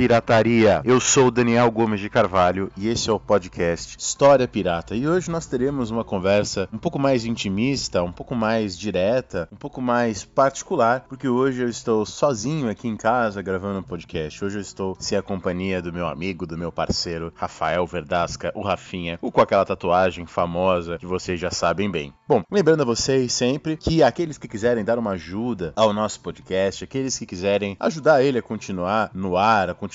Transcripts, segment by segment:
pirataria! Eu sou o Daniel Gomes de Carvalho e esse é o podcast História Pirata. E hoje nós teremos uma conversa um pouco mais intimista, um pouco mais direta, um pouco mais particular, porque hoje eu estou sozinho aqui em casa gravando um podcast. Hoje eu estou sem a companhia do meu amigo, do meu parceiro Rafael Verdasca, o Rafinha, o com aquela tatuagem famosa que vocês já sabem bem. Bom, lembrando a vocês sempre que aqueles que quiserem dar uma ajuda ao nosso podcast, aqueles que quiserem ajudar ele a continuar no ar, a continuar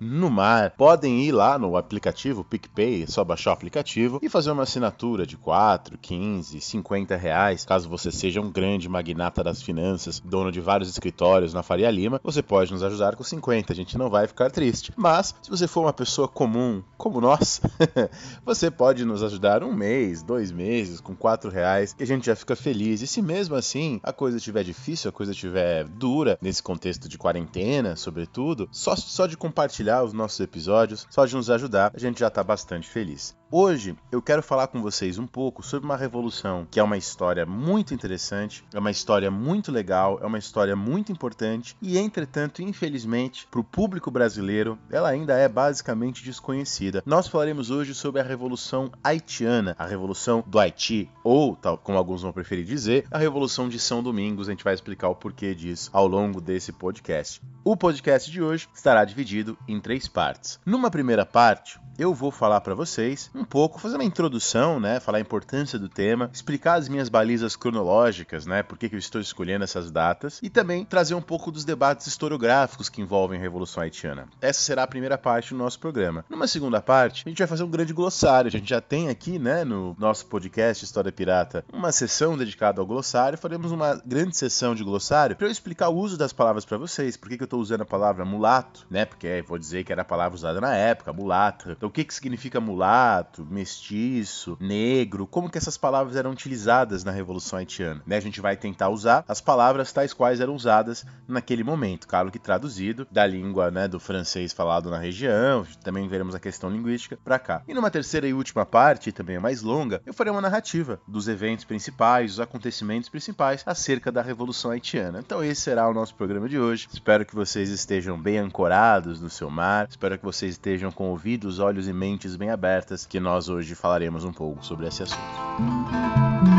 no mar, podem ir lá no aplicativo PicPay, é só baixar o aplicativo e fazer uma assinatura de 4, 15, 50 reais. Caso você seja um grande magnata das finanças, dono de vários escritórios na Faria Lima, você pode nos ajudar com 50, a gente não vai ficar triste. Mas, se você for uma pessoa comum, como nós, você pode nos ajudar um mês, dois meses, com 4 reais, que a gente já fica feliz. E se mesmo assim a coisa estiver difícil, a coisa estiver dura, nesse contexto de quarentena, sobretudo, só, só de compartilhar os nossos episódios, só de nos ajudar, a gente já está bastante feliz. Hoje eu quero falar com vocês um pouco sobre uma revolução que é uma história muito interessante, é uma história muito legal, é uma história muito importante e, entretanto, infelizmente, para o público brasileiro, ela ainda é basicamente desconhecida. Nós falaremos hoje sobre a Revolução Haitiana, a Revolução do Haiti, ou, tal como alguns vão preferir dizer, a Revolução de São Domingos. A gente vai explicar o porquê disso ao longo desse podcast. O podcast de hoje estará dividido em três partes. Numa primeira parte, eu vou falar para vocês um pouco, fazer uma introdução, né, falar a importância do tema, explicar as minhas balizas cronológicas, né, por que, que eu estou escolhendo essas datas e também trazer um pouco dos debates historiográficos que envolvem a Revolução Haitiana. Essa será a primeira parte do nosso programa. Numa segunda parte, a gente vai fazer um grande glossário. A gente já tem aqui, né, no nosso podcast História Pirata, uma sessão dedicada ao glossário. Faremos uma grande sessão de glossário para eu explicar o uso das palavras para vocês, por que, que eu estou usando a palavra mulato, né, porque vou dizer que era a palavra usada na época, mulata. Então, o que, que significa mulato, mestiço, negro, como que essas palavras eram utilizadas na Revolução Haitiana. Né? A gente vai tentar usar as palavras tais quais eram usadas naquele momento, claro que traduzido da língua né, do francês falado na região, também veremos a questão linguística para cá. E numa terceira e última parte, também é mais longa, eu farei uma narrativa dos eventos principais, dos acontecimentos principais acerca da Revolução Haitiana. Então esse será o nosso programa de hoje. Espero que vocês estejam bem ancorados no seu mar, espero que vocês estejam com ouvidos, olhos e mentes bem abertas, que nós hoje falaremos um pouco sobre esse assunto.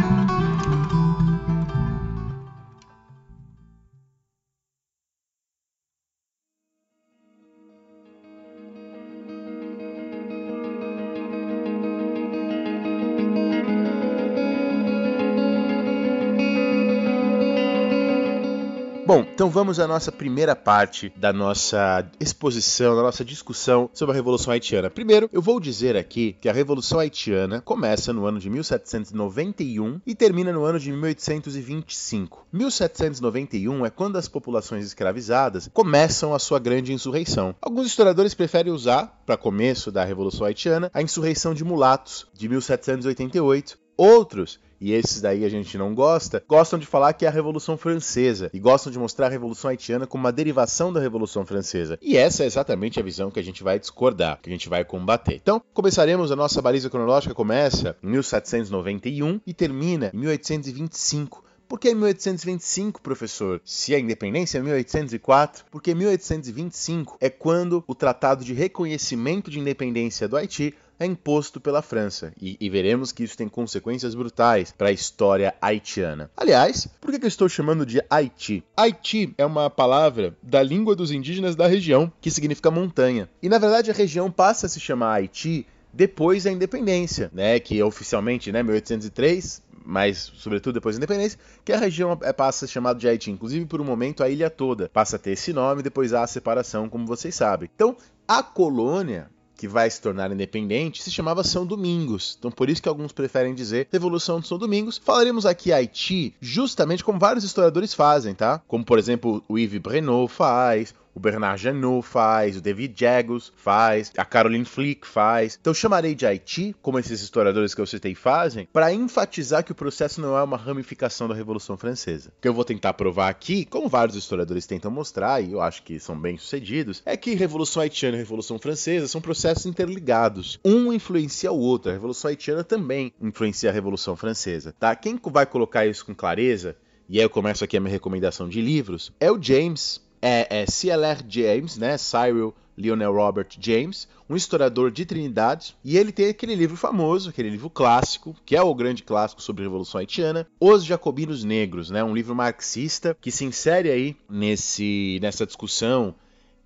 Então vamos à nossa primeira parte da nossa exposição, da nossa discussão sobre a Revolução Haitiana. Primeiro, eu vou dizer aqui que a Revolução Haitiana começa no ano de 1791 e termina no ano de 1825. 1791 é quando as populações escravizadas começam a sua grande insurreição. Alguns historiadores preferem usar, para começo da Revolução Haitiana, a insurreição de mulatos de 1788. Outros e esses daí a gente não gosta, gostam de falar que é a Revolução Francesa e gostam de mostrar a Revolução Haitiana como uma derivação da Revolução Francesa. E essa é exatamente a visão que a gente vai discordar, que a gente vai combater. Então, começaremos a nossa baliza cronológica começa em 1791 e termina em 1825. Por que 1825, professor? Se a independência é 1804, porque 1825 é quando o Tratado de Reconhecimento de Independência do Haiti é imposto pela França, e, e, veremos que isso tem consequências brutais para a história haitiana. Aliás, por que, que eu estou chamando de Haiti? Haiti é uma palavra da língua dos indígenas da região, que significa montanha. E na verdade a região passa a se chamar Haiti depois da independência, né, que oficialmente, né, 1803, mas sobretudo depois da independência, que a região passa a ser chamada de Haiti. Inclusive, por um momento, a ilha toda passa a ter esse nome, depois há a separação, como vocês sabem. Então, a colônia que vai se tornar independente se chamava São Domingos. Então por isso que alguns preferem dizer Revolução de São Domingos. Falaremos aqui Haiti justamente como vários historiadores fazem, tá? Como por exemplo o Yves Brennot faz, o Bernard Janot faz, o David Jagos faz, a Caroline Flick faz. Então chamarei de Haiti, como esses historiadores que eu citei fazem, para enfatizar que o processo não é uma ramificação da Revolução Francesa. O que eu vou tentar provar aqui, como vários historiadores tentam mostrar, e eu acho que são bem sucedidos, é que Revolução Haitiana e Revolução Francesa são processos interligados. Um influencia o outro. A Revolução Haitiana também influencia a Revolução Francesa. Tá? Quem vai colocar isso com clareza e aí eu começo aqui a minha recomendação de livros, é o James é, é C.L.R. James, né? Cyril Lionel Robert James, um historiador de Trinidade, e ele tem aquele livro famoso, aquele livro clássico, que é o grande clássico sobre a Revolução Haitiana, Os Jacobinos Negros, né? Um livro marxista que se insere aí nesse, nessa discussão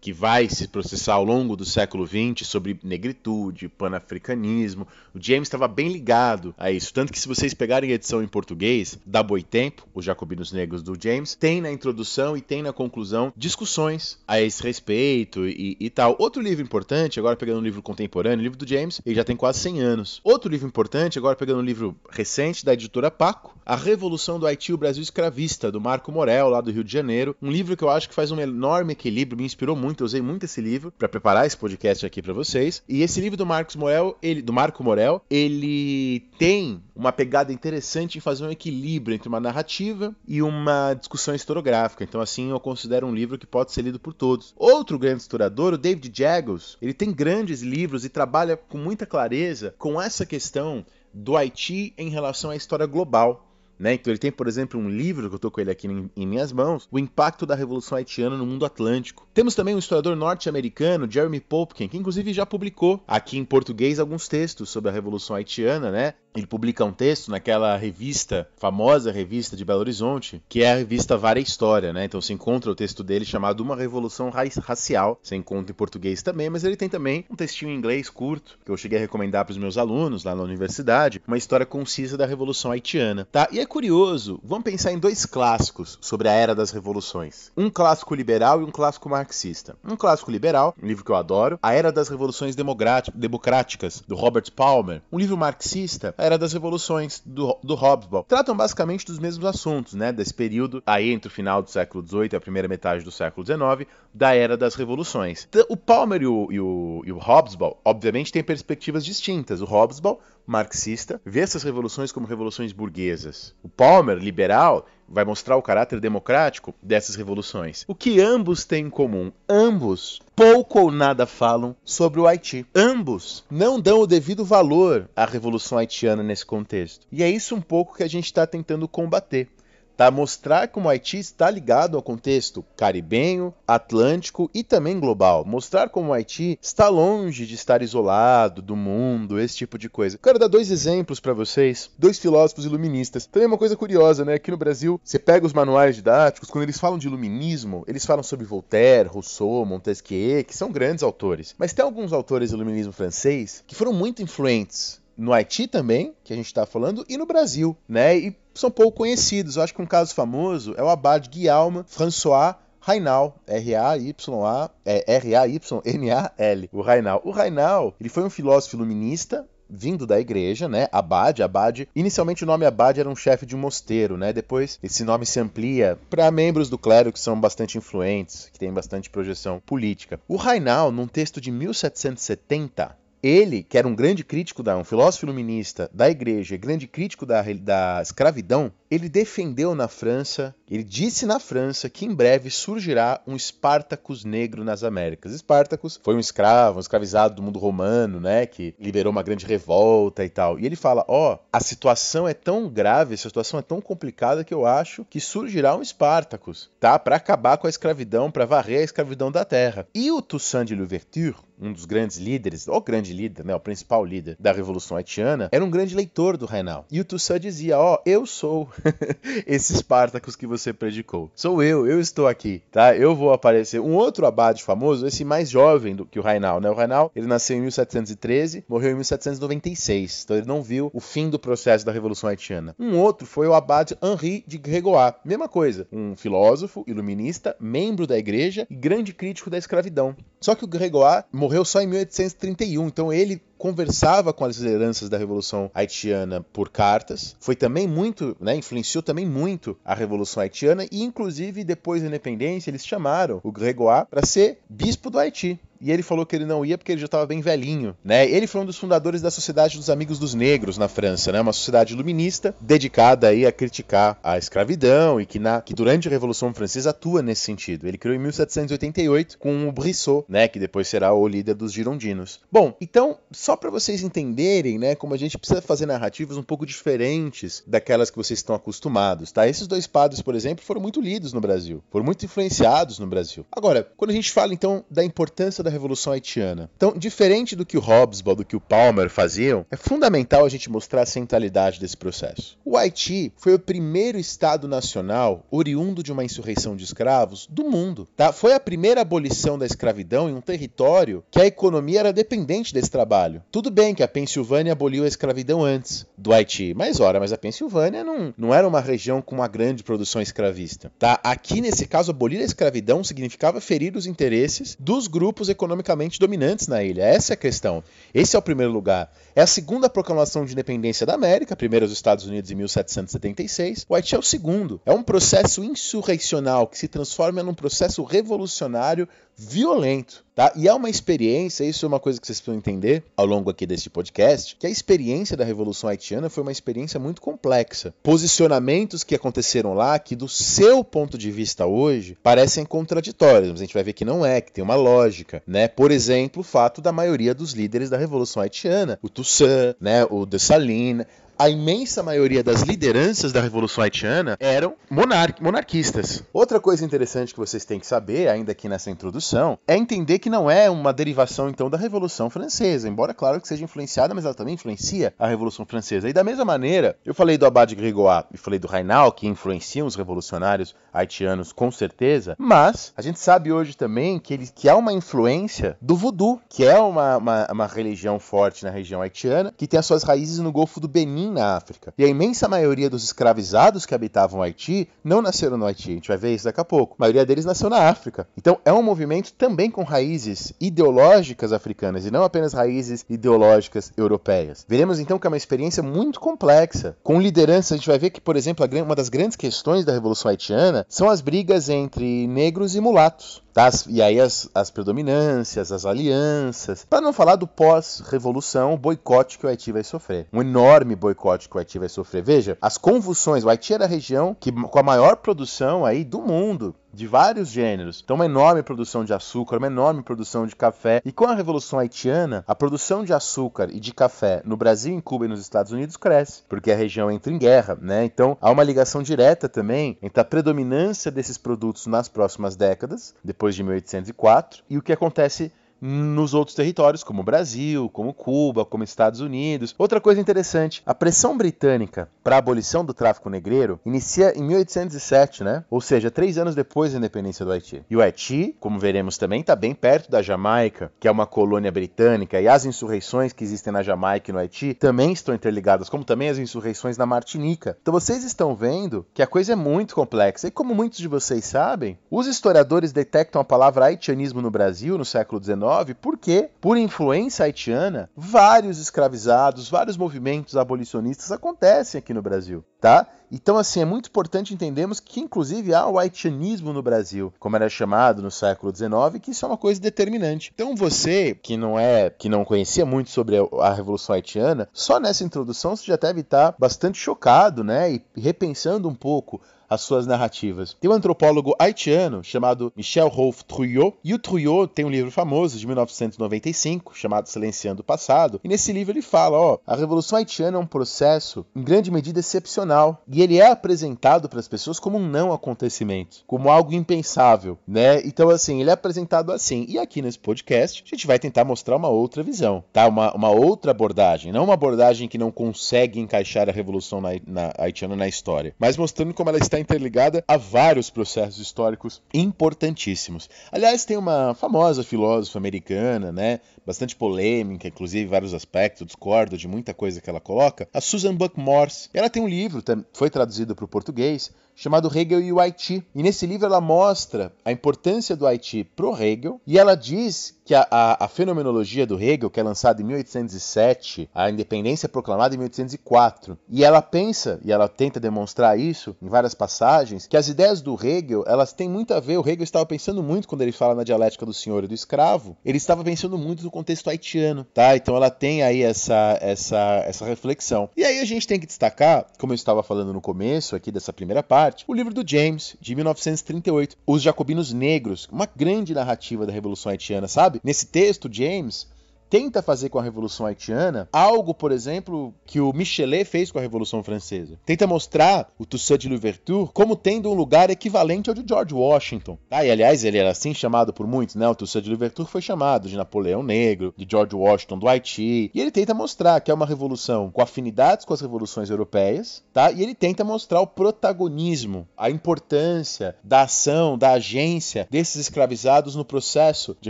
que vai se processar ao longo do século XX sobre negritude, panafricanismo. O James estava bem ligado a isso, tanto que se vocês pegarem a edição em português da Boitempo, Os Jacobinos Negros do James, tem na introdução e tem na conclusão discussões a esse respeito e, e tal. Outro livro importante, agora pegando um livro contemporâneo, o livro do James, ele já tem quase 100 anos. Outro livro importante, agora pegando um livro recente da editora Paco, A Revolução do Haiti o Brasil Escravista, do Marco Morel, lá do Rio de Janeiro. Um livro que eu acho que faz um enorme equilíbrio, me inspirou muito muito, eu usei muito esse livro para preparar esse podcast aqui para vocês. E esse livro do Marcos Morel, ele, do Marco Morel, ele tem uma pegada interessante em fazer um equilíbrio entre uma narrativa e uma discussão historiográfica. Então, assim, eu considero um livro que pode ser lido por todos. Outro grande historiador, o David Jagos, ele tem grandes livros e trabalha com muita clareza com essa questão do Haiti em relação à história global. Né? Então ele tem, por exemplo, um livro que eu estou com ele aqui em, em, minhas mãos, O Impacto da Revolução Haitiana no Mundo Atlântico. Temos também um historiador norte-americano, Jeremy Popkin, que inclusive já publicou aqui em português alguns textos sobre a Revolução Haitiana, né? Ele publica um texto naquela revista, famosa revista de Belo Horizonte, que é a revista Vara História, né? Então se encontra o texto dele chamado Uma Revolução Racial. Você encontra em português também, mas ele tem também um textinho em inglês curto, que eu cheguei a recomendar para os meus alunos lá na universidade, uma história concisa da Revolução Haitiana, tá? E é curioso, vamos pensar em dois clássicos sobre a Era das Revoluções. Um clássico liberal e um clássico marxista. Um clássico liberal, um livro que eu adoro, A Era das Revoluções Democráticas, do Robert Palmer. Um livro marxista, era das Revoluções, do, do Hobsbawm. Tratam basicamente dos mesmos assuntos, né? Desse período aí entre o final do século XVIII e a primeira metade do século XIX, da Era das Revoluções. O Palmer e o, e o, e o Hobsbawm, obviamente, têm perspectivas distintas. O Hobsbawm, marxista, vê essas revoluções como revoluções burguesas. O Palmer, liberal, vai mostrar o caráter democrático dessas revoluções. O que ambos têm em comum? Ambos pouco ou nada falam sobre o Haiti. Ambos não dão o devido valor à Revolução Haitiana nesse contexto. E é isso um pouco que a gente está tentando combater tá? Mostrar como o Haiti está ligado ao contexto caribenho, atlântico e também global. Mostrar como o Haiti está longe de estar isolado do mundo, esse tipo de coisa. Quero dar dois exemplos para vocês, dois filósofos iluministas. Também uma coisa curiosa, né? Aqui no Brasil, você pega os manuais didáticos, quando eles falam de iluminismo, eles falam sobre Voltaire, Rousseau, Montesquieu, que são grandes autores. Mas tem alguns autores do iluminismo francês que foram muito influentes no Haiti também, que a gente está falando, e no Brasil, né? E são pouco conhecidos. Eu acho que um caso famoso é o abade Guillaume François Rainal, R-A-Y-A, é R-A-Y-N-A-L, o Rainal. O Rainal, ele foi um filósofo iluminista, vindo da igreja, né? Abade, Abade. Inicialmente o nome Abade era um chefe de um mosteiro, né? Depois esse nome se amplia para membros do clero que são bastante influentes, que têm bastante projeção política. O Rainal, num texto de 1770, ele, que era um grande crítico, da, um filósofo iluminista da igreja, grande crítico da, da escravidão, ele defendeu na França, ele disse na França que em breve surgirá um Espartacus negro nas Américas. Espartacus foi um escravo, um escravizado do mundo romano, né, que liberou uma grande revolta e tal. E ele fala: "Ó, oh, a situação é tão grave, a situação é tão complicada que eu acho que surgirá um Espartacus, tá, para acabar com a escravidão, para varrer a escravidão da terra". E o Toussaint de Louverture, um dos grandes líderes, o grande líder, né, o principal líder da Revolução Haitiana, era um grande leitor do Rainal. E o Toussaint dizia: Ó, oh, eu sou esse Spartacus que você predicou. Sou eu, eu estou aqui, tá? Eu vou aparecer. Um outro abade famoso, esse mais jovem do que o Rainal, né? O Rainal, ele nasceu em 1713, morreu em 1796. Então ele não viu o fim do processo da Revolução Haitiana. Um outro foi o abade Henri de Grégoire. Mesma coisa, um filósofo, iluminista, membro da igreja e grande crítico da escravidão. Só que o Grégoire morreu só em 1831, então ele conversava com as lideranças da Revolução Haitiana por cartas. Foi também muito, né, influenciou também muito a Revolução Haitiana e inclusive depois da independência eles chamaram o Grégoire para ser bispo do Haiti e ele falou que ele não ia porque ele já estava bem velhinho, né? Ele foi um dos fundadores da Sociedade dos Amigos dos Negros na França, né? Uma sociedade iluminista dedicada aí a criticar a escravidão e que, na, que durante a Revolução Francesa atua nesse sentido. Ele criou em 1788 com o Brissot, né? Que depois será o líder dos girondinos. Bom, então, só para vocês entenderem, né? Como a gente precisa fazer narrativas um pouco diferentes daquelas que vocês estão acostumados, tá? Esses dois padres, por exemplo, foram muito lidos no Brasil, foram muito influenciados no Brasil. Agora, quando a gente fala então da importância da Revolução Haitiana. Então, diferente do que o Hobsbawm, do que o Palmer faziam, é fundamental a gente mostrar a centralidade desse processo. O Haiti foi o primeiro Estado nacional oriundo de uma insurreição de escravos do mundo. Tá? Foi a primeira abolição da escravidão em um território que a economia era dependente desse trabalho. Tudo bem que a Pensilvânia aboliu a escravidão antes do Haiti, mas ora, mas a Pensilvânia não, não era uma região com uma grande produção escravista. Tá? Aqui, nesse caso, abolir a escravidão significava ferir os interesses dos grupos econômicos economicamente dominantes na ilha. Essa é a questão. Esse é o primeiro lugar. É a segunda proclamação de independência da América, primeiro os Estados Unidos em 1776. O Haiti é o segundo. É um processo insurreicional que se transforma num processo revolucionário violento. Tá? E é uma experiência, isso é uma coisa que vocês precisam entender ao longo aqui deste podcast, que a experiência da Revolução Haitiana foi uma experiência muito complexa. Posicionamentos que aconteceram lá, que do seu ponto de vista hoje, parecem contraditórios, mas a gente vai ver que não é, que tem uma lógica. Né? Por exemplo, o fato da maioria dos líderes da Revolução Haitiana, o Toussaint, né, o Dessalines, a imensa maioria das lideranças da Revolução Haitiana eram monar monarquistas. Outra coisa interessante que vocês têm que saber, ainda aqui nessa introdução, é entender que não é uma derivação então da Revolução Francesa, embora claro que seja influenciada, mas ela também influencia a Revolução Francesa. E da mesma maneira, eu falei do Abade Grégoire e falei do Rainal, que influenciam os revolucionários haitianos com certeza, mas a gente sabe hoje também que, ele, que há uma influência do voodoo, que é uma, uma, uma religião forte na região haitiana, que tem as suas raízes no Golfo do Benin, na África. E a imensa maioria dos escravizados que habitavam o Haiti não nasceram no Haiti, a gente vai ver isso daqui a pouco. A maioria deles nasceu na África. Então é um movimento também com raízes ideológicas africanas e não apenas raízes ideológicas europeias. Veremos então que é uma experiência muito complexa, com liderança. A gente vai ver que, por exemplo, uma das grandes questões da Revolução Haitiana são as brigas entre negros e mulatos. Tá? E aí as, as predominâncias, as alianças. Para não falar do pós-revolução, o boicote que o Haiti vai sofrer. Um enorme boicote que o Haiti vai sofrer. Veja, as convulsões. O Haiti era a região que, com a maior produção aí do mundo de vários gêneros. Então, uma enorme produção de açúcar, uma enorme produção de café. E com a Revolução Haitiana, a produção de açúcar e de café no Brasil, em Cuba e nos Estados Unidos cresce, porque a região entra em guerra, né? Então, há uma ligação direta também entre a predominância desses produtos nas próximas décadas, depois de 1804, e o que acontece nos outros territórios, como Brasil, como Cuba, como Estados Unidos. Outra coisa interessante, a pressão britânica para a abolição do tráfico negreiro inicia em 1807, né? Ou seja, três anos depois da independência do Haiti. E o Haiti, como veremos também, está bem perto da Jamaica, que é uma colônia britânica, e as insurreições que existem na Jamaica e no Haiti também estão interligadas, como também as insurreições na Martinica. Então vocês estão vendo que a coisa é muito complexa. E como muitos de vocês sabem, os historiadores detectam a palavra haitianismo no Brasil no século XIX porque, por influência haitiana, vários escravizados, vários movimentos abolicionistas acontecem aqui no Brasil, tá? Então, assim, é muito importante entendermos que, inclusive, há o haitianismo no Brasil, como era chamado no século XIX, que isso é uma coisa determinante. Então, você que não é, que não conhecia muito sobre a Revolução Haitiana, só nessa introdução você já deve estar bastante chocado, né? E repensando um pouco as suas narrativas. Tem um antropólogo haitiano chamado Michel Rolf Trouillot, e o Trouillot tem um livro famoso de 1995 chamado Silenciando o Passado, e nesse livro ele fala, ó, a Revolução Haitiana é um processo em grande medida excepcional, e ele é apresentado para as pessoas como um não acontecimento, como algo impensável, né? Então assim, ele é apresentado assim. E aqui nesse podcast, a gente vai tentar mostrar uma outra visão, tá? Uma, uma outra abordagem, não uma abordagem que não consegue encaixar a Revolução na, na, haitiana na história, mas mostrando como ela está interligada a vários processos históricos importantíssimos. Aliás, tem uma famosa filósofa americana, né? Bastante polêmica, inclusive vários aspectos, discordo de muita coisa que ela coloca, a Susan Buck Morse. Ela tem um livro, foi traduzido para o português, chamado Hegel e o Haiti. E nesse livro ela mostra a importância do Haiti para o Hegel e ela diz que a, a, a, fenomenologia do Hegel, que é lançada em 1807, a independência é proclamada em 1804, e ela pensa, e ela tenta demonstrar isso em várias passagens, que as ideias do Hegel, elas têm muito a ver, o Hegel estava pensando muito quando ele fala na dialética do senhor e do escravo, ele estava pensando muito contexto haitiano, tá? Então ela tem aí essa, essa, essa reflexão. E aí a gente tem que destacar, como eu estava falando no começo aqui dessa primeira parte, o livro do James, de 1938, Os Jacobinos Negros, uma grande narrativa da Revolução Haitiana, sabe? Nesse texto, James tenta fazer com a Revolução Haitiana algo, por exemplo, que o Michelet fez com a Revolução Francesa. Tenta mostrar o Toussaint de Louverture como tendo um lugar equivalente ao de George Washington. Ah, e aliás, ele era assim chamado por muitos, né? O Toussaint de Louverture foi chamado de Napoleão Negro, de George Washington do Haiti. E ele tenta mostrar que é uma revolução com afinidades com as revoluções europeias, tá? E ele tenta mostrar o protagonismo, a importância da ação, da agência desses escravizados no processo de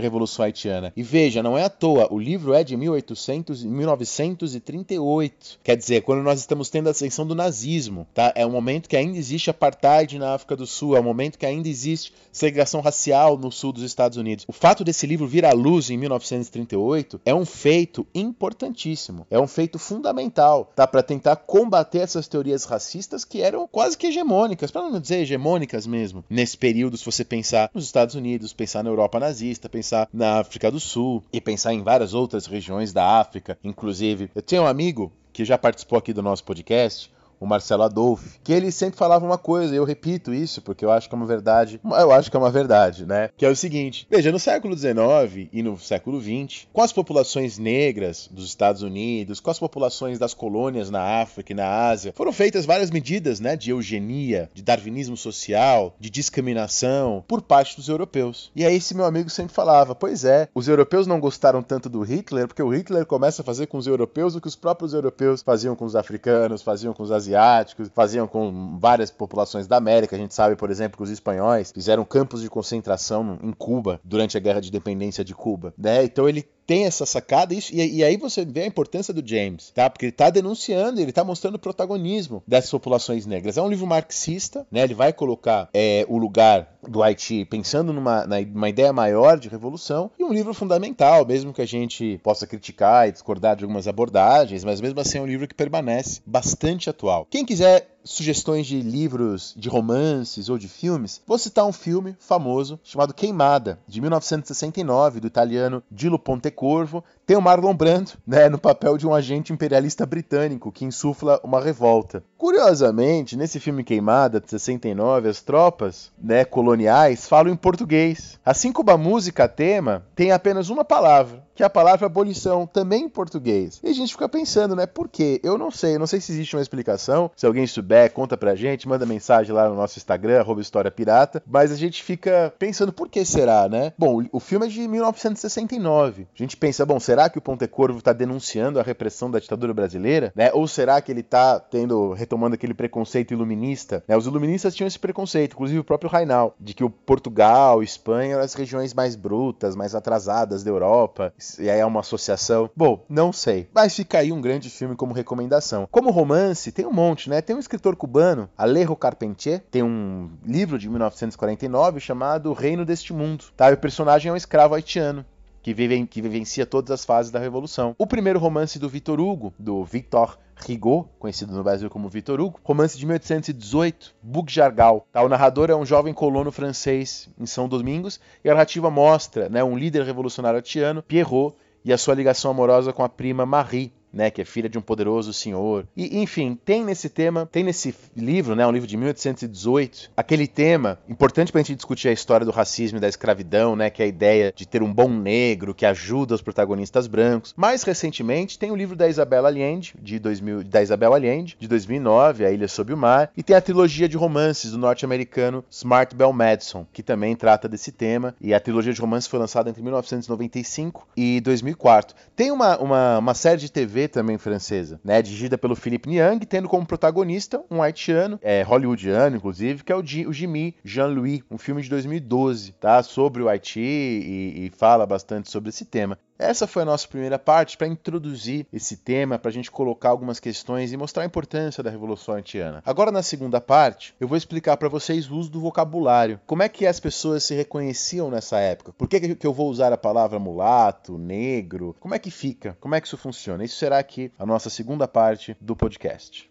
Revolução Haitiana. E veja, não é à toa, o livro livro é de 1800, 1938. Quer dizer, quando nós estamos tendo a ascensão do nazismo, tá? É um momento que ainda existe apartheid na África do Sul, é um momento que ainda existe segregação racial no sul dos Estados Unidos. O fato desse livro vir à luz em 1938 é um feito importantíssimo, é um feito fundamental, tá? Para tentar combater essas teorias racistas que eram quase que hegemônicas, para não dizer hegemônicas mesmo, nesse período, se você pensar nos Estados Unidos, pensar na Europa nazista, pensar na África do Sul e pensar em várias outras outras regiões da África, inclusive. Eu tenho um amigo que já participou aqui do nosso podcast, o Marcelo Adolfo, que ele sempre falava uma coisa, e eu repito isso porque eu acho que é uma verdade, eu acho que é uma verdade, né? Que é o seguinte: veja, no século XIX e no século XX, com as populações negras dos Estados Unidos, com as populações das colônias na África e na Ásia, foram feitas várias medidas, né, de eugenia, de darwinismo social, de discriminação por parte dos europeus. E aí esse meu amigo sempre falava: pois é, os europeus não gostaram tanto do Hitler porque o Hitler começa a fazer com os europeus o que os próprios europeus faziam com os africanos, faziam com os asiáticos asiáticos, faziam com várias populações da América. A gente sabe, por exemplo, que os espanhóis fizeram campos de concentração em Cuba durante a Guerra de Independência de Cuba. Né? Então ele tem essa sacada isso, e, e, aí você vê a importância do James, tá? Porque ele está denunciando, ele está mostrando o protagonismo dessas populações negras. É um livro marxista, né? Ele vai colocar é, o lugar do Haiti pensando numa, numa ideia maior de revolução e um livro fundamental, mesmo que a gente possa criticar e discordar de algumas abordagens, mas mesmo assim é um livro que permanece bastante atual. Quem quiser sugestões de livros, de romances ou de filmes, vou citar um filme famoso chamado Queimada, de 1969, do italiano Dilo Pontecorvo. Tem o Marlon Brando, né, no papel de um agente imperialista britânico que insufla uma revolta. Curiosamente, nesse filme Queimada, de 69, as tropas né, coloniais falam em português. Assim como a música tema tem apenas uma palavra, que é a palavra abolição, também em português. E a gente fica pensando, né, por quê? Eu não sei, eu não sei se existe uma explicação. Se alguém souber, conta pra gente, manda mensagem lá no nosso Instagram, arroba História Pirata. Mas a gente fica pensando, por que será, né? Bom, o filme é de 1969. A gente pensa, bom, será que o Pontecorvo está denunciando a repressão da ditadura brasileira? Né? Ou será que ele está tendo retomando aquele preconceito iluminista. Né? Os iluministas tinham esse preconceito, inclusive o próprio Rainal, de que o Portugal, Espanha eram as regiões mais brutas, mais atrasadas da Europa, e aí é uma associação. Bom, não sei. Mas fica aí um grande filme como recomendação. Como romance, tem um monte, né? Tem um escritor cubano, Alejo Carpentier, tem um livro de 1949 chamado Reino deste Mundo. Tá? E o personagem é um escravo haitiano que, vive, que vivencia todas as fases da Revolução. O primeiro romance do Victor Hugo, do Victor Rigaud, conhecido no Brasil como Victor Hugo, romance de 1818, Bug Jargal. Tá? O narrador é um jovem colono francês em São Domingos e a narrativa mostra né, um líder revolucionário haitiano, Pierrot, e a sua ligação amorosa com a prima Marie, né, que é filha de um poderoso senhor. E enfim, tem nesse tema, tem nesse livro, né, um livro de 1818, aquele tema importante para a gente discutir a história do racismo e da escravidão, né, que é a ideia de ter um bom negro que ajuda os protagonistas brancos. Mais recentemente, tem o livro da Isabella Allende, de 2000, da Isabel Allende, de 2009, A Ilha Sob o Mar, e tem a trilogia de romances do norte-americano Smart Bell Madison, que também trata desse tema, e a trilogia de romances foi lançada entre 1995 e 2004. Tem uma, uma, uma série de TV também francesa, né, dirigida pelo Philippe Niang, tendo como protagonista um haitiano, é, hollywoodiano, inclusive, que é o, G, o Jimmy Jean-Louis, um filme de 2012, tá, sobre o Haiti e, e fala bastante sobre esse tema. Essa foi a nossa primeira parte para introduzir esse tema, para a gente colocar algumas questões e mostrar a importância da Revolução Haitiana. Agora, na segunda parte, eu vou explicar para vocês o uso do vocabulário. Como é que as pessoas se reconheciam nessa época? Por que, que eu vou usar a palavra mulato, negro? Como é que fica? Como é que isso funciona? Isso será aqui a nossa segunda parte do podcast.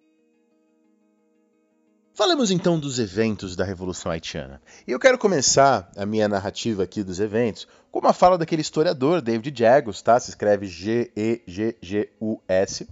Falamos então dos eventos da Revolução Haitiana. E eu quero começar a minha narrativa aqui dos eventos como a fala daquele historiador, David Jagos, tá? Se escreve G-E-G-G-U-S,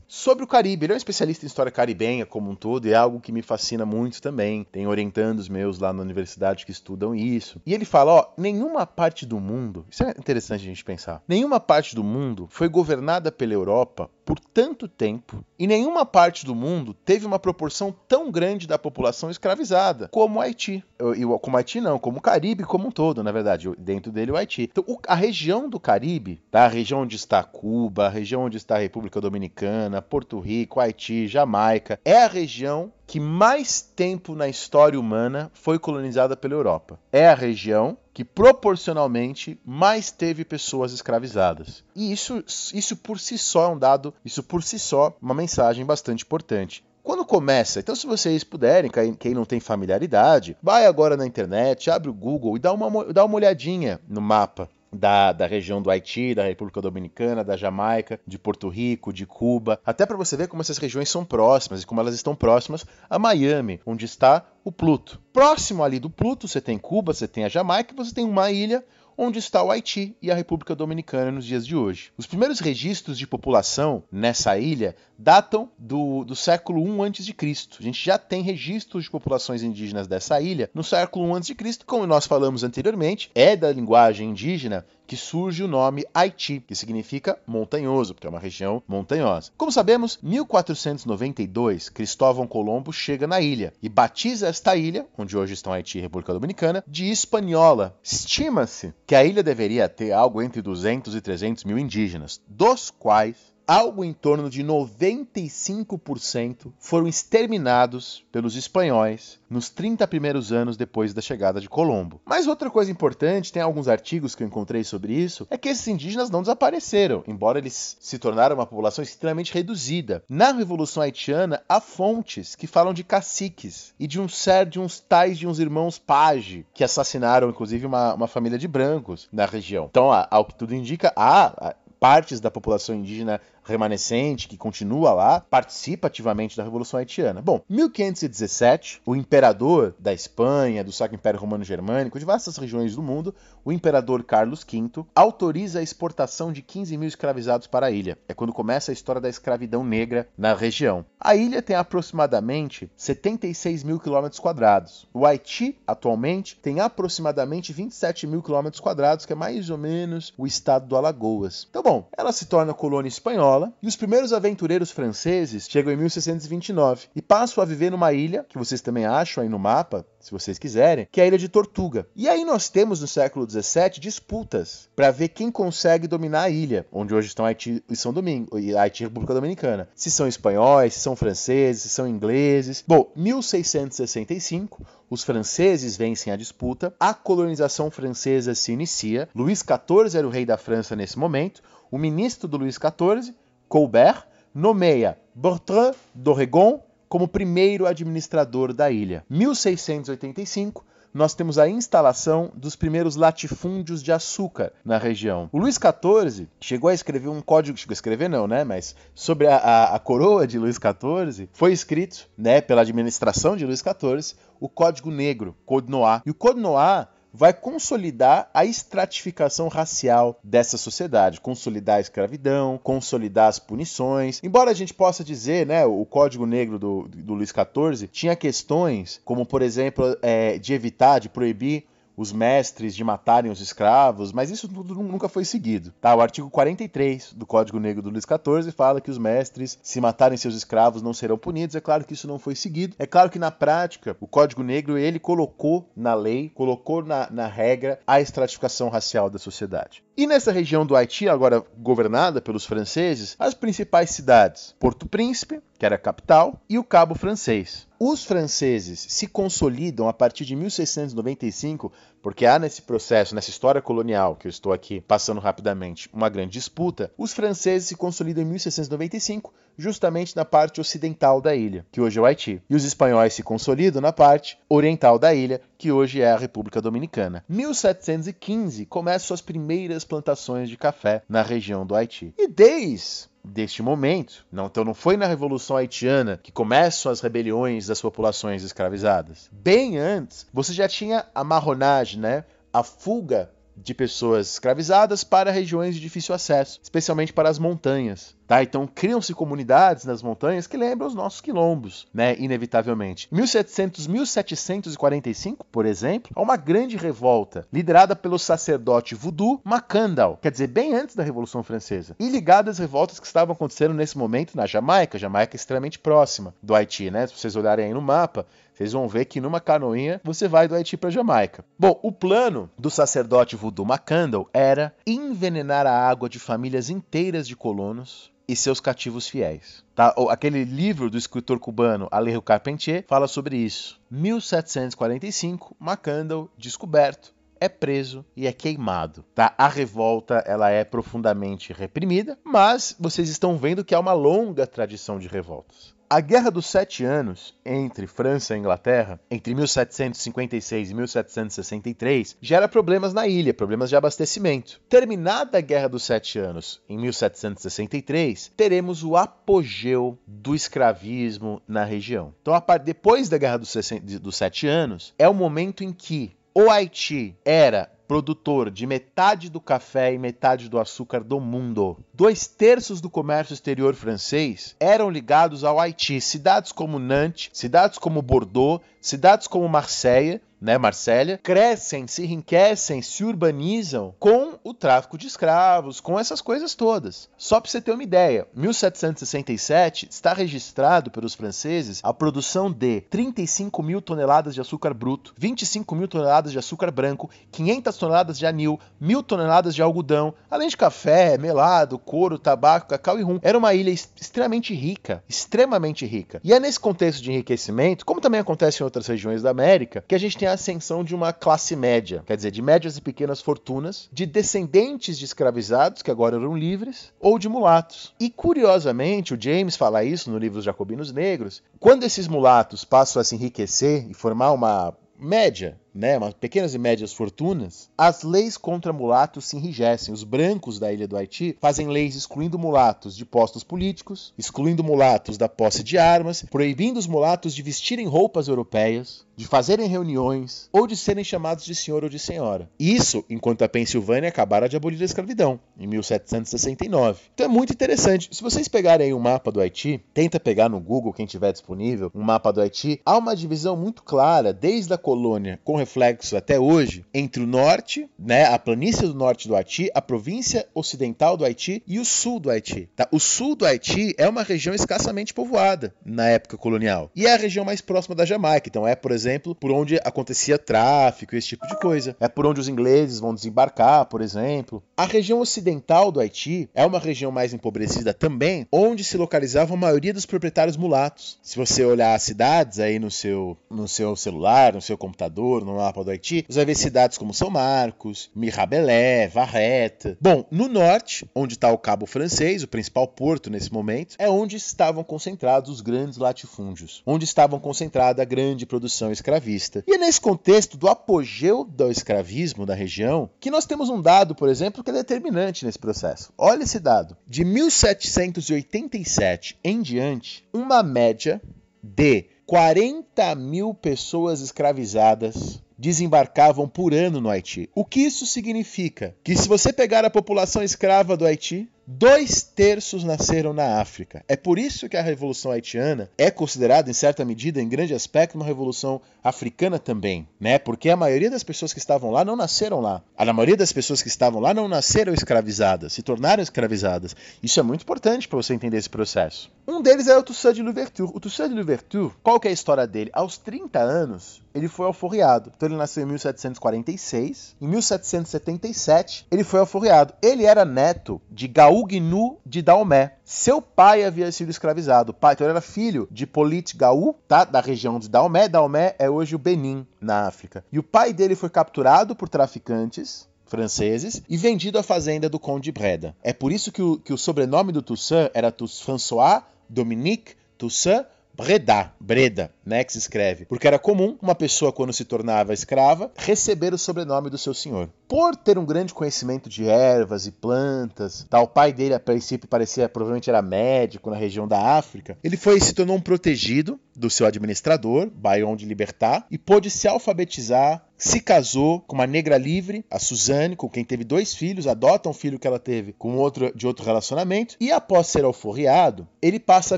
sobre o Caribe. Ele é um especialista em história caribenha como um todo e é algo que me fascina muito também. Tem orientandos meus lá na universidade que estudam isso. E ele fala, ó, nenhuma parte do mundo, isso é interessante a gente pensar, nenhuma parte do mundo foi governada pela Europa por tanto tempo e nenhuma parte do mundo teve uma proporção tão grande da população escravizada como o Haiti. E como Haiti não, como o Caribe como um todo, na verdade, dentro dele o Haiti. Então, a região do Caribe, tá? a região onde está Cuba, a região onde está a República Dominicana, Porto Rico, Haiti, Jamaica, é a região que mais tempo na história humana foi colonizada pela Europa. É a região que proporcionalmente mais teve pessoas escravizadas. E isso, isso por si só é um dado, isso por si só uma mensagem bastante importante. Quando começa, então se vocês puderem, quem não tem familiaridade, vai agora na internet, abre o Google e dá uma, dá uma olhadinha no mapa da, da região do Haiti, da República Dominicana, da Jamaica, de Porto Rico, de Cuba, até para você ver como essas regiões são próximas e como elas estão próximas a Miami, onde está o Pluto. Próximo ali do Pluto, você tem Cuba, você tem a Jamaica, você tem uma ilha onde está o Haiti e a República Dominicana nos dias de hoje. Os primeiros registros de população nessa ilha datam do, do século I a.C. A gente já tem registros de populações indígenas dessa ilha no século I a.C., como nós falamos anteriormente, é da linguagem indígena que surge o nome Haiti, que significa montanhoso, porque é uma região montanhosa. Como sabemos, 1492, Cristóvão Colombo chega na ilha e batiza esta ilha, onde hoje estão Haiti e República Dominicana, de Hispaniola. Estima-se que a ilha deveria ter algo entre 200 e 300 mil indígenas, dos quais algo em torno de 95% foram exterminados pelos espanhóis nos 30 primeiros anos depois da chegada de Colombo. Mas outra coisa importante, tem alguns artigos que eu encontrei sobre isso, é que esses indígenas não desapareceram, embora eles se tornaram uma população extremamente reduzida. Na Revolução Haitiana, há fontes que falam de caciques e de um ser de uns tais de uns irmãos Page, que assassinaram inclusive uma, uma família de brancos na região. Então, ao que tudo indica, há partes da população indígena remanescente, que continua lá, participa ativamente da Revolução Haitiana. Bom, 1517, o imperador da Espanha, do Sacro Império Romano Germânico, de vastas regiões do mundo, o imperador Carlos V, autoriza a exportação de 15 mil escravizados para a ilha. É quando começa a história da escravidão negra na região. A ilha tem aproximadamente 76 mil quilômetros quadrados. O Haiti, atualmente, tem aproximadamente 27 mil quilômetros quadrados, que é mais ou menos o estado do Alagoas. Então, bom, ela se torna colônia espanhola e os primeiros aventureiros franceses chegam em 1629 e passam a viver numa ilha, que vocês também acham aí no mapa, se vocês quiserem, que é a Ilha de Tortuga. E aí nós temos no século XVII disputas para ver quem consegue dominar a ilha, onde hoje estão Haiti e São Domingo, e Haiti República Dominicana. Se são espanhóis, se são franceses, se são ingleses. Bom, 1665, os franceses vencem a disputa, a colonização francesa se inicia. Luís XIV era o rei da França nesse momento. O ministro do Luís XIV Colbert nomeia Bertrand d'Oregon como primeiro administrador da ilha. 1685, nós temos a instalação dos primeiros latifúndios de açúcar na região. O Luís XIV chegou a escrever um código, chegou a escrever não, né, mas sobre a, a, a coroa de Luís XIV, foi escrito, né, pela administração de Luís XIV, o Código Negro, Code Noir. E o Code Noir vai consolidar a estratificação racial dessa sociedade, consolidar a escravidão, consolidar as punições. Embora a gente possa dizer, né, o Código Negro do, do XIV tinha questões como, por exemplo, é, de evitar, de proibir os mestres de matarem os escravos, mas isso tudo nunca foi seguido. Tá? O artigo 43 do Código Negro do Luís XIV fala que os mestres, se matarem seus escravos, não serão punidos. É claro que isso não foi seguido. É claro que na prática, o Código Negro ele colocou na lei, colocou na, na regra a estratificação racial da sociedade. E nessa região do Haiti, agora governada pelos franceses, as principais cidades: Porto Príncipe, que era a capital, e o Cabo Francês. Os franceses se consolidam a partir de 1695, porque há nesse processo, nessa história colonial que eu estou aqui passando rapidamente, uma grande disputa. Os franceses se consolidam em 1695, justamente na parte ocidental da ilha, que hoje é o Haiti. E os espanhóis se consolidam na parte oriental da ilha, que hoje é a República Dominicana. 1715 começam as primeiras plantações de café na região do Haiti. E desde deste momento. Não, então não foi na Revolução Haitiana que começam as rebeliões das populações escravizadas. Bem antes, você já tinha a marronagem, né? A fuga de pessoas escravizadas para regiões de difícil acesso, especialmente para as montanhas. Tá? Então criam-se comunidades nas montanhas que lembram os nossos quilombos, né? inevitavelmente. 1700, 1745, por exemplo, há uma grande revolta liderada pelo sacerdote voodoo Macandal, quer dizer, bem antes da Revolução Francesa, e ligada às revoltas que estavam acontecendo nesse momento na Jamaica, Jamaica extremamente próxima do Haiti, né? Se vocês olharem aí no mapa, vocês vão ver que numa canoinha você vai do Haiti para Jamaica. Bom, o plano do sacerdote voodoo Macandal era envenenar a água de famílias inteiras de colonos e seus cativos fiéis. Tá? Aquele livro do escritor cubano Alejo Carpentier fala sobre isso. 1745, Macandal, descoberto, é preso e é queimado. Tá? A revolta ela é profundamente reprimida, mas vocês estão vendo que há uma longa tradição de revoltas. A Guerra dos Sete Anos entre França e Inglaterra, entre 1756 e 1763, gera problemas na ilha, problemas de abastecimento. Terminada a Guerra dos Sete Anos, em 1763, teremos o apogeu do escravismo na região. Então, depois da Guerra dos Sete Anos, é o momento em que o Haiti era produtor de metade do café e metade do açúcar do mundo. Dois terços do comércio exterior francês eram ligados ao Haiti. Cidades como Nantes, cidades como Bordeaux, cidades como Marseille né, Marsella, crescem, se enriquecem, se urbanizam com o tráfico de escravos, com essas coisas todas. Só para você ter uma ideia, 1767 está registrado pelos franceses a produção de 35 mil toneladas de açúcar bruto, 25 mil toneladas de açúcar branco, 500 toneladas de anil, mil toneladas de algodão, além de café, melado, couro, tabaco, cacau e rum. Era uma ilha extremamente rica, extremamente rica. E é nesse contexto de enriquecimento, como também acontece em outras regiões da América, que a gente tem a ascensão de uma classe média, quer dizer, de médias e pequenas fortunas, de descendentes de escravizados, que agora eram livres, ou de mulatos. E curiosamente, o James fala isso no livro Os Jacobinos Negros, quando esses mulatos passam a se enriquecer e formar uma média, né, umas pequenas e médias fortunas, as leis contra mulatos se enrijecem. Os brancos da ilha do Haiti fazem leis excluindo mulatos de postos políticos, excluindo mulatos da posse de armas, proibindo os mulatos de vestirem roupas europeias, de fazerem reuniões ou de serem chamados de senhor ou de senhora. Isso enquanto a Pensilvânia acabara de abolir a escravidão, em 1769. Então é muito interessante. Se vocês pegarem um mapa do Haiti, tenta pegar no Google, quem tiver disponível, um mapa do Haiti, há uma divisão muito clara, desde a colônia, com reflexo até hoje, entre o norte, né, a planície do norte do Haiti, a província ocidental do Haiti e o sul do Haiti. Tá? O sul do Haiti é uma região escassamente povoada na época colonial. E é a região mais próxima da Jamaica. Então é, por exemplo, por onde acontecia tráfico, esse tipo de coisa. É por onde os ingleses vão desembarcar, por exemplo. A região ocidental do Haiti é uma região mais empobrecida também, onde se localizava a maioria dos proprietários mulatos. Se você olhar as cidades aí no seu, no seu celular, no seu computador, no mapa do Haiti, você vai ver cidades como São Marcos, Mirabelé, Varreta. Bom, no norte, onde está o Cabo Francês, o principal porto nesse momento, é onde estavam concentrados os grandes latifúndios, onde estavam concentrada a grande produção escravista. E é nesse contexto do apogeu do escravismo da região que nós temos um dado, por exemplo, que é determinante nesse processo. Olha esse dado. De 1787 em diante, uma média de 40 mil pessoas escravizadas desembarcavam por ano no Haiti. O que isso significa? Que se você pegar a população escrava do Haiti, Dois terços nasceram na África. É por isso que a Revolução Haitiana é considerada, em certa medida, em grande aspecto, uma revolução africana também, né? Porque a maioria das pessoas que estavam lá não nasceram lá. A maioria das pessoas que estavam lá não nasceram escravizadas, se tornaram escravizadas. Isso é muito importante para você entender esse processo. Um deles é o Toussaint de Louverture. O Toussaint de Louverture, qual que é a história dele? Aos 30 anos, ele foi alforriado. Então ele nasceu em 1746. Em 1777, ele foi alforriado. Ele era neto de Gaú Gnu de Daomé. Seu pai havia sido escravizado. pai, então ele era filho de Polit Gaú, tá? da região de Daomé. Daomé é hoje o Benin, na África. E o pai dele foi capturado por traficantes franceses e vendido à fazenda do Conde Breda. É por isso que o, que o sobrenome do Toussaint era François Dominique Toussaint Breda, Breda, né, que se escreve, porque era comum uma pessoa quando se tornava escrava receber o sobrenome do seu senhor. Por ter um grande conhecimento de ervas e plantas, tal, pai dele a princípio parecia provavelmente era médico na região da África, ele foi se tornou um protegido do seu administrador, Bayon de Libertar, e pôde se alfabetizar, se casou com uma negra livre, a Suzanne, com quem teve dois filhos, adota um filho que ela teve com outro de outro relacionamento, e após ser alforriado, ele passa a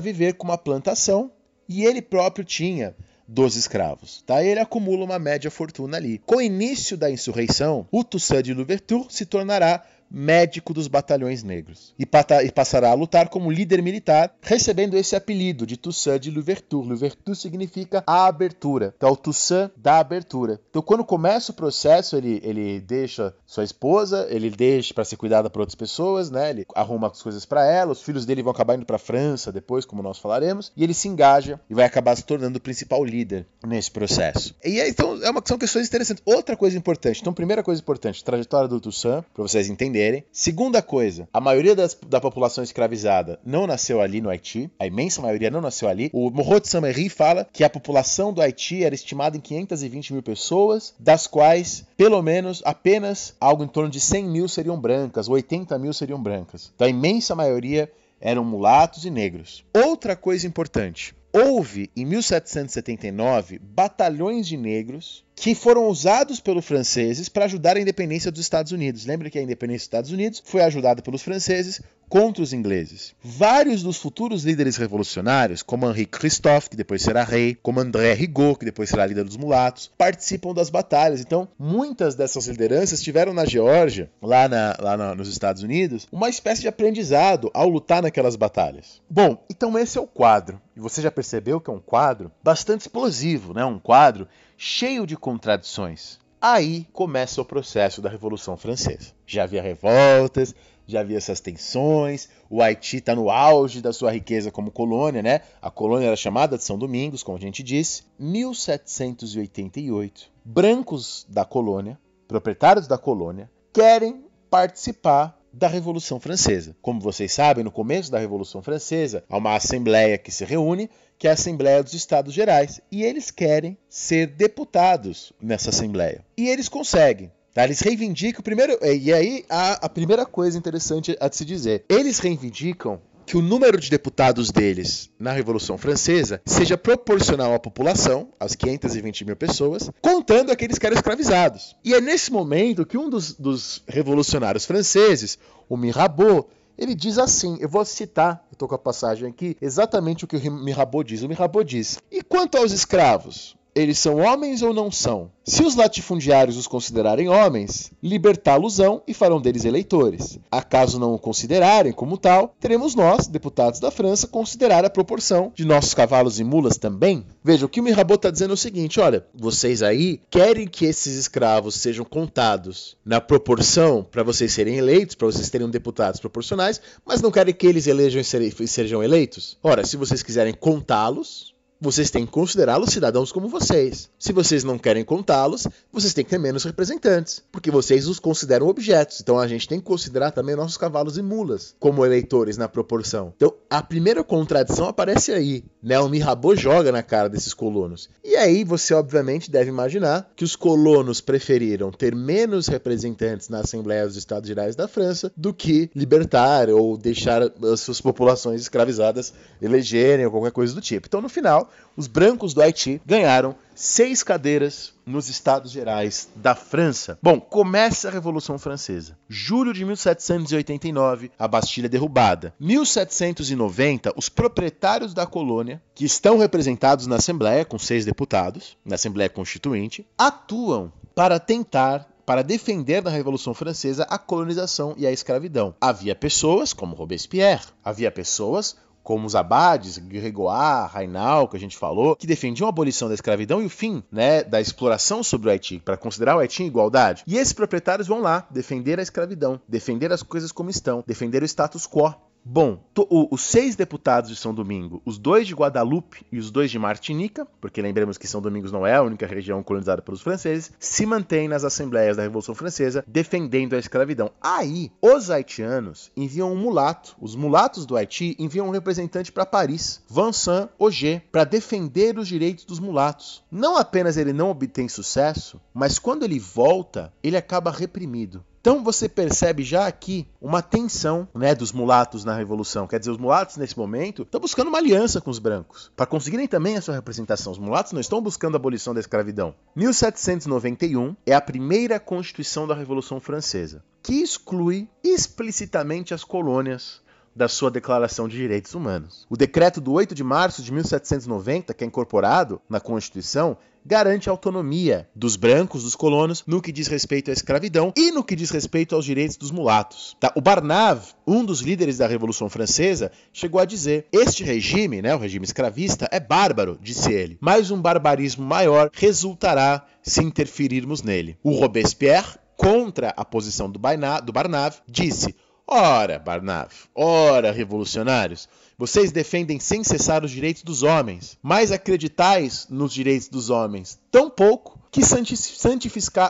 viver com uma plantação e ele próprio tinha dos escravos. Tá? Ele acumula uma média fortuna ali. Com o início da insurreição, o Toussaint de Louverture se tornará médico dos batalhões negros, e, passará a lutar como líder militar, recebendo esse apelido de Toussaint de Louverture. Louverture significa a abertura, então o Toussaint da abertura. Então quando começa o processo, ele, ele deixa sua esposa, ele deixa para ser cuidada por outras pessoas, né? ele arruma as coisas para ela, os filhos dele vão acabar indo para França depois, como nós falaremos, e ele se engaja e vai acabar se tornando o principal líder nesse processo. E aí, então é uma, são questões interessantes. Outra coisa importante, então primeira coisa importante, trajetória do Toussaint, para vocês entenderem, Segunda coisa, a maioria das, da população escravizada não nasceu ali no Haiti, a imensa maioria não nasceu ali. O Morro de Saint-Méry fala que a população do Haiti era estimada em 520 mil pessoas, das quais pelo menos apenas algo em torno de 100 mil seriam brancas, 80 mil seriam brancas. Então a imensa maioria eram mulatos e negros. Outra coisa importante, houve em 1779 batalhões de negros que foram usados pelos franceses para ajudar a independência dos Estados Unidos. Lembra que a independência dos Estados Unidos foi ajudada pelos franceses contra os ingleses. Vários dos futuros líderes revolucionários, como Henri Christophe, que depois será rei, como André Rigaud, que depois será líder dos mulatos, participam das batalhas. Então, muitas dessas lideranças tiveram na Geórgia, lá, na, lá na, nos Estados Unidos, uma espécie de aprendizado ao lutar naquelas batalhas. Bom, então esse é o quadro. E você já percebeu que é um quadro bastante explosivo, né? Um quadro cheio de contradições. Aí começa o processo da Revolução Francesa. Já havia revoltas, já havia essas tensões. O Haiti está no auge da sua riqueza como colônia, né? A colônia era chamada de São Domingos, como a gente disse. 1788, brancos da colônia, proprietários da colônia, querem participar da Revolução Francesa. Como vocês sabem, no começo da Revolução Francesa, há uma assembleia que se reúne, que é a Assembleia dos Estados Gerais, e eles querem ser deputados nessa assembleia. E eles conseguem. Tá? Eles reivindicam, primeiro, e aí a, a primeira coisa interessante a se dizer: eles reivindicam que o número de deputados deles na Revolução Francesa seja proporcional à população, às 520 mil pessoas, contando aqueles que eram escravizados. E é nesse momento que um dos, dos revolucionários franceses, o Mirabeau, ele diz assim, eu vou citar, eu estou com a passagem aqui, exatamente o que o Mirabeau diz. O Mirabeau diz, e quanto aos escravos? Eles são homens ou não são? Se os latifundiários os considerarem homens, libertá-los-ão e farão deles eleitores. Acaso não o considerarem como tal, teremos nós, deputados da França, considerar a proporção de nossos cavalos e mulas também? Veja, o que o Mirabeau está dizendo é o seguinte: olha, vocês aí querem que esses escravos sejam contados na proporção para vocês serem eleitos, para vocês terem deputados proporcionais, mas não querem que eles elejam e sejam eleitos? Ora, se vocês quiserem contá-los, vocês têm que considerá-los cidadãos como vocês. Se vocês não querem contá-los, vocês têm que ter menos representantes, porque vocês os consideram objetos. Então a gente tem que considerar também nossos cavalos e mulas como eleitores na proporção. Então a primeira contradição aparece aí. Né? O Mirabeau joga na cara desses colonos. E aí você obviamente deve imaginar que os colonos preferiram ter menos representantes na Assembleia dos Estados Gerais da França do que libertar ou deixar as suas populações escravizadas elegerem ou qualquer coisa do tipo. Então no final os brancos do Haiti ganharam seis cadeiras nos Estados Gerais da França. Bom, começa a Revolução Francesa. Julho de 1789, a Bastilha é derrubada. 1790, os proprietários da colônia, que estão representados na Assembleia com seis deputados, na Assembleia Constituinte, atuam para tentar para defender da Revolução Francesa a colonização e a escravidão. Havia pessoas como Robespierre, havia pessoas como os abades, Grégoire, Rainal, que a gente falou, que defendiam a abolição da escravidão e o fim né, da exploração sobre o Haiti, para considerar o Haiti em igualdade. E esses proprietários vão lá defender a escravidão, defender as coisas como estão, defender o status quo. Bom, os seis deputados de São Domingo, os dois de Guadalupe e os dois de Martinica, porque lembremos que São Domingos não é a única região colonizada pelos franceses, se mantêm nas assembleias da Revolução Francesa defendendo a escravidão. Aí, os haitianos enviam um mulato. Os mulatos do Haiti enviam um representante para Paris, Vincent Auger, para defender os direitos dos mulatos. Não apenas ele não obtém sucesso, mas quando ele volta, ele acaba reprimido. Então você percebe já aqui uma tensão né, dos mulatos na Revolução. Quer dizer, os mulatos nesse momento estão buscando uma aliança com os brancos para conseguirem também a sua representação. Os mulatos não estão buscando a abolição da escravidão. 1791 é a primeira Constituição da Revolução Francesa, que exclui explicitamente as colônias da sua Declaração de Direitos Humanos. O decreto do 8 de março de 1790, que é incorporado na Constituição, garante a autonomia dos brancos, dos colonos, no que diz respeito à escravidão e no que diz respeito aos direitos dos mulatos. Tá? O Barnave, um dos líderes da Revolução Francesa, chegou a dizer: este regime, né, o regime escravista, é bárbaro, disse ele, mas um barbarismo maior resultará se interferirmos nele. O Robespierre, contra a posição do, Barnave, disse: Ora, Barnave, ora, revolucionários, vocês defendem sem cessar os direitos dos homens, mas acreditais nos direitos dos homens tão pouco que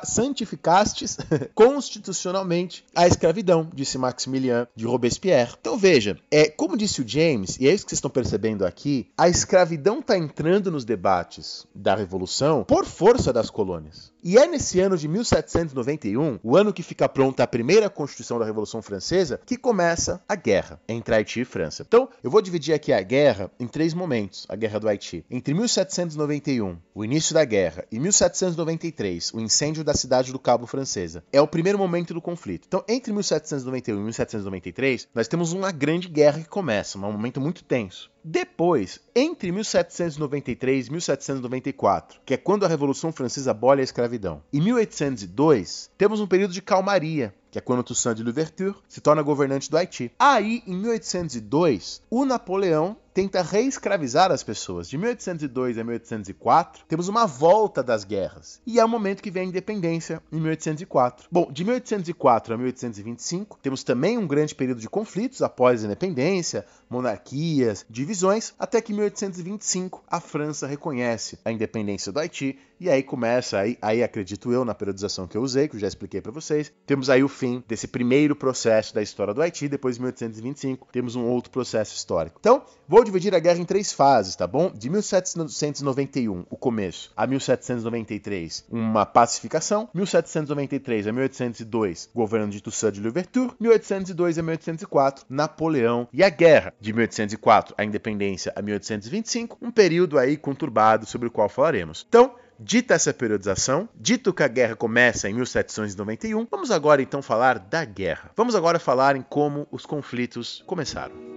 santificastes constitucionalmente a escravidão, disse Maximilien de Robespierre. Então veja, é como disse o James, e é isso que vocês estão percebendo aqui, a escravidão está entrando nos debates da Revolução por força das colônias. E é nesse ano de 1791, o ano que fica pronta a primeira Constituição da Revolução Francesa, que começa a guerra entre Haiti e França. Então, eu vou dividir aqui a guerra em três momentos, a guerra do Haiti. Entre 1791, o início da guerra, e 1793, o incêndio da cidade do Cabo Francesa. É o primeiro momento do conflito. Então, entre 1791 e 1793, nós temos uma grande guerra que começa, um momento muito tenso. Depois, entre 1793 e 1794, que é quando a Revolução Francesa abole a escravidão, e 1802, temos um período de calmaria, que é quando Toussaint de Louverture se torna governante do Haiti. Aí, em 1802, o Napoleão tenta reescravizar as pessoas. De 1802 a 1804, temos uma volta das guerras. E é o momento que vem a independência, em 1804. Bom, de 1804 a 1825, temos também um grande período de conflitos após a independência, monarquias, divisões, até que em 1825 a França reconhece a independência do Haiti e aí começa, aí, aí acredito eu na periodização que eu usei, que eu já expliquei para vocês, temos aí o fim desse primeiro processo da história do Haiti, depois de 1825 temos um outro processo histórico. Então, vou dividir a guerra em três fases, tá bom? De 1791, o começo, a 1793, uma pacificação, 1793 a 1802, governo de Toussaint de Louverture, 1802 a 1804, Napoleão e a guerra de 1804 a independência a 1825, um período aí conturbado sobre o qual falaremos. Então, Dita essa periodização, dito que a guerra começa em 1791, vamos agora então falar da guerra. Vamos agora falar em como os conflitos começaram.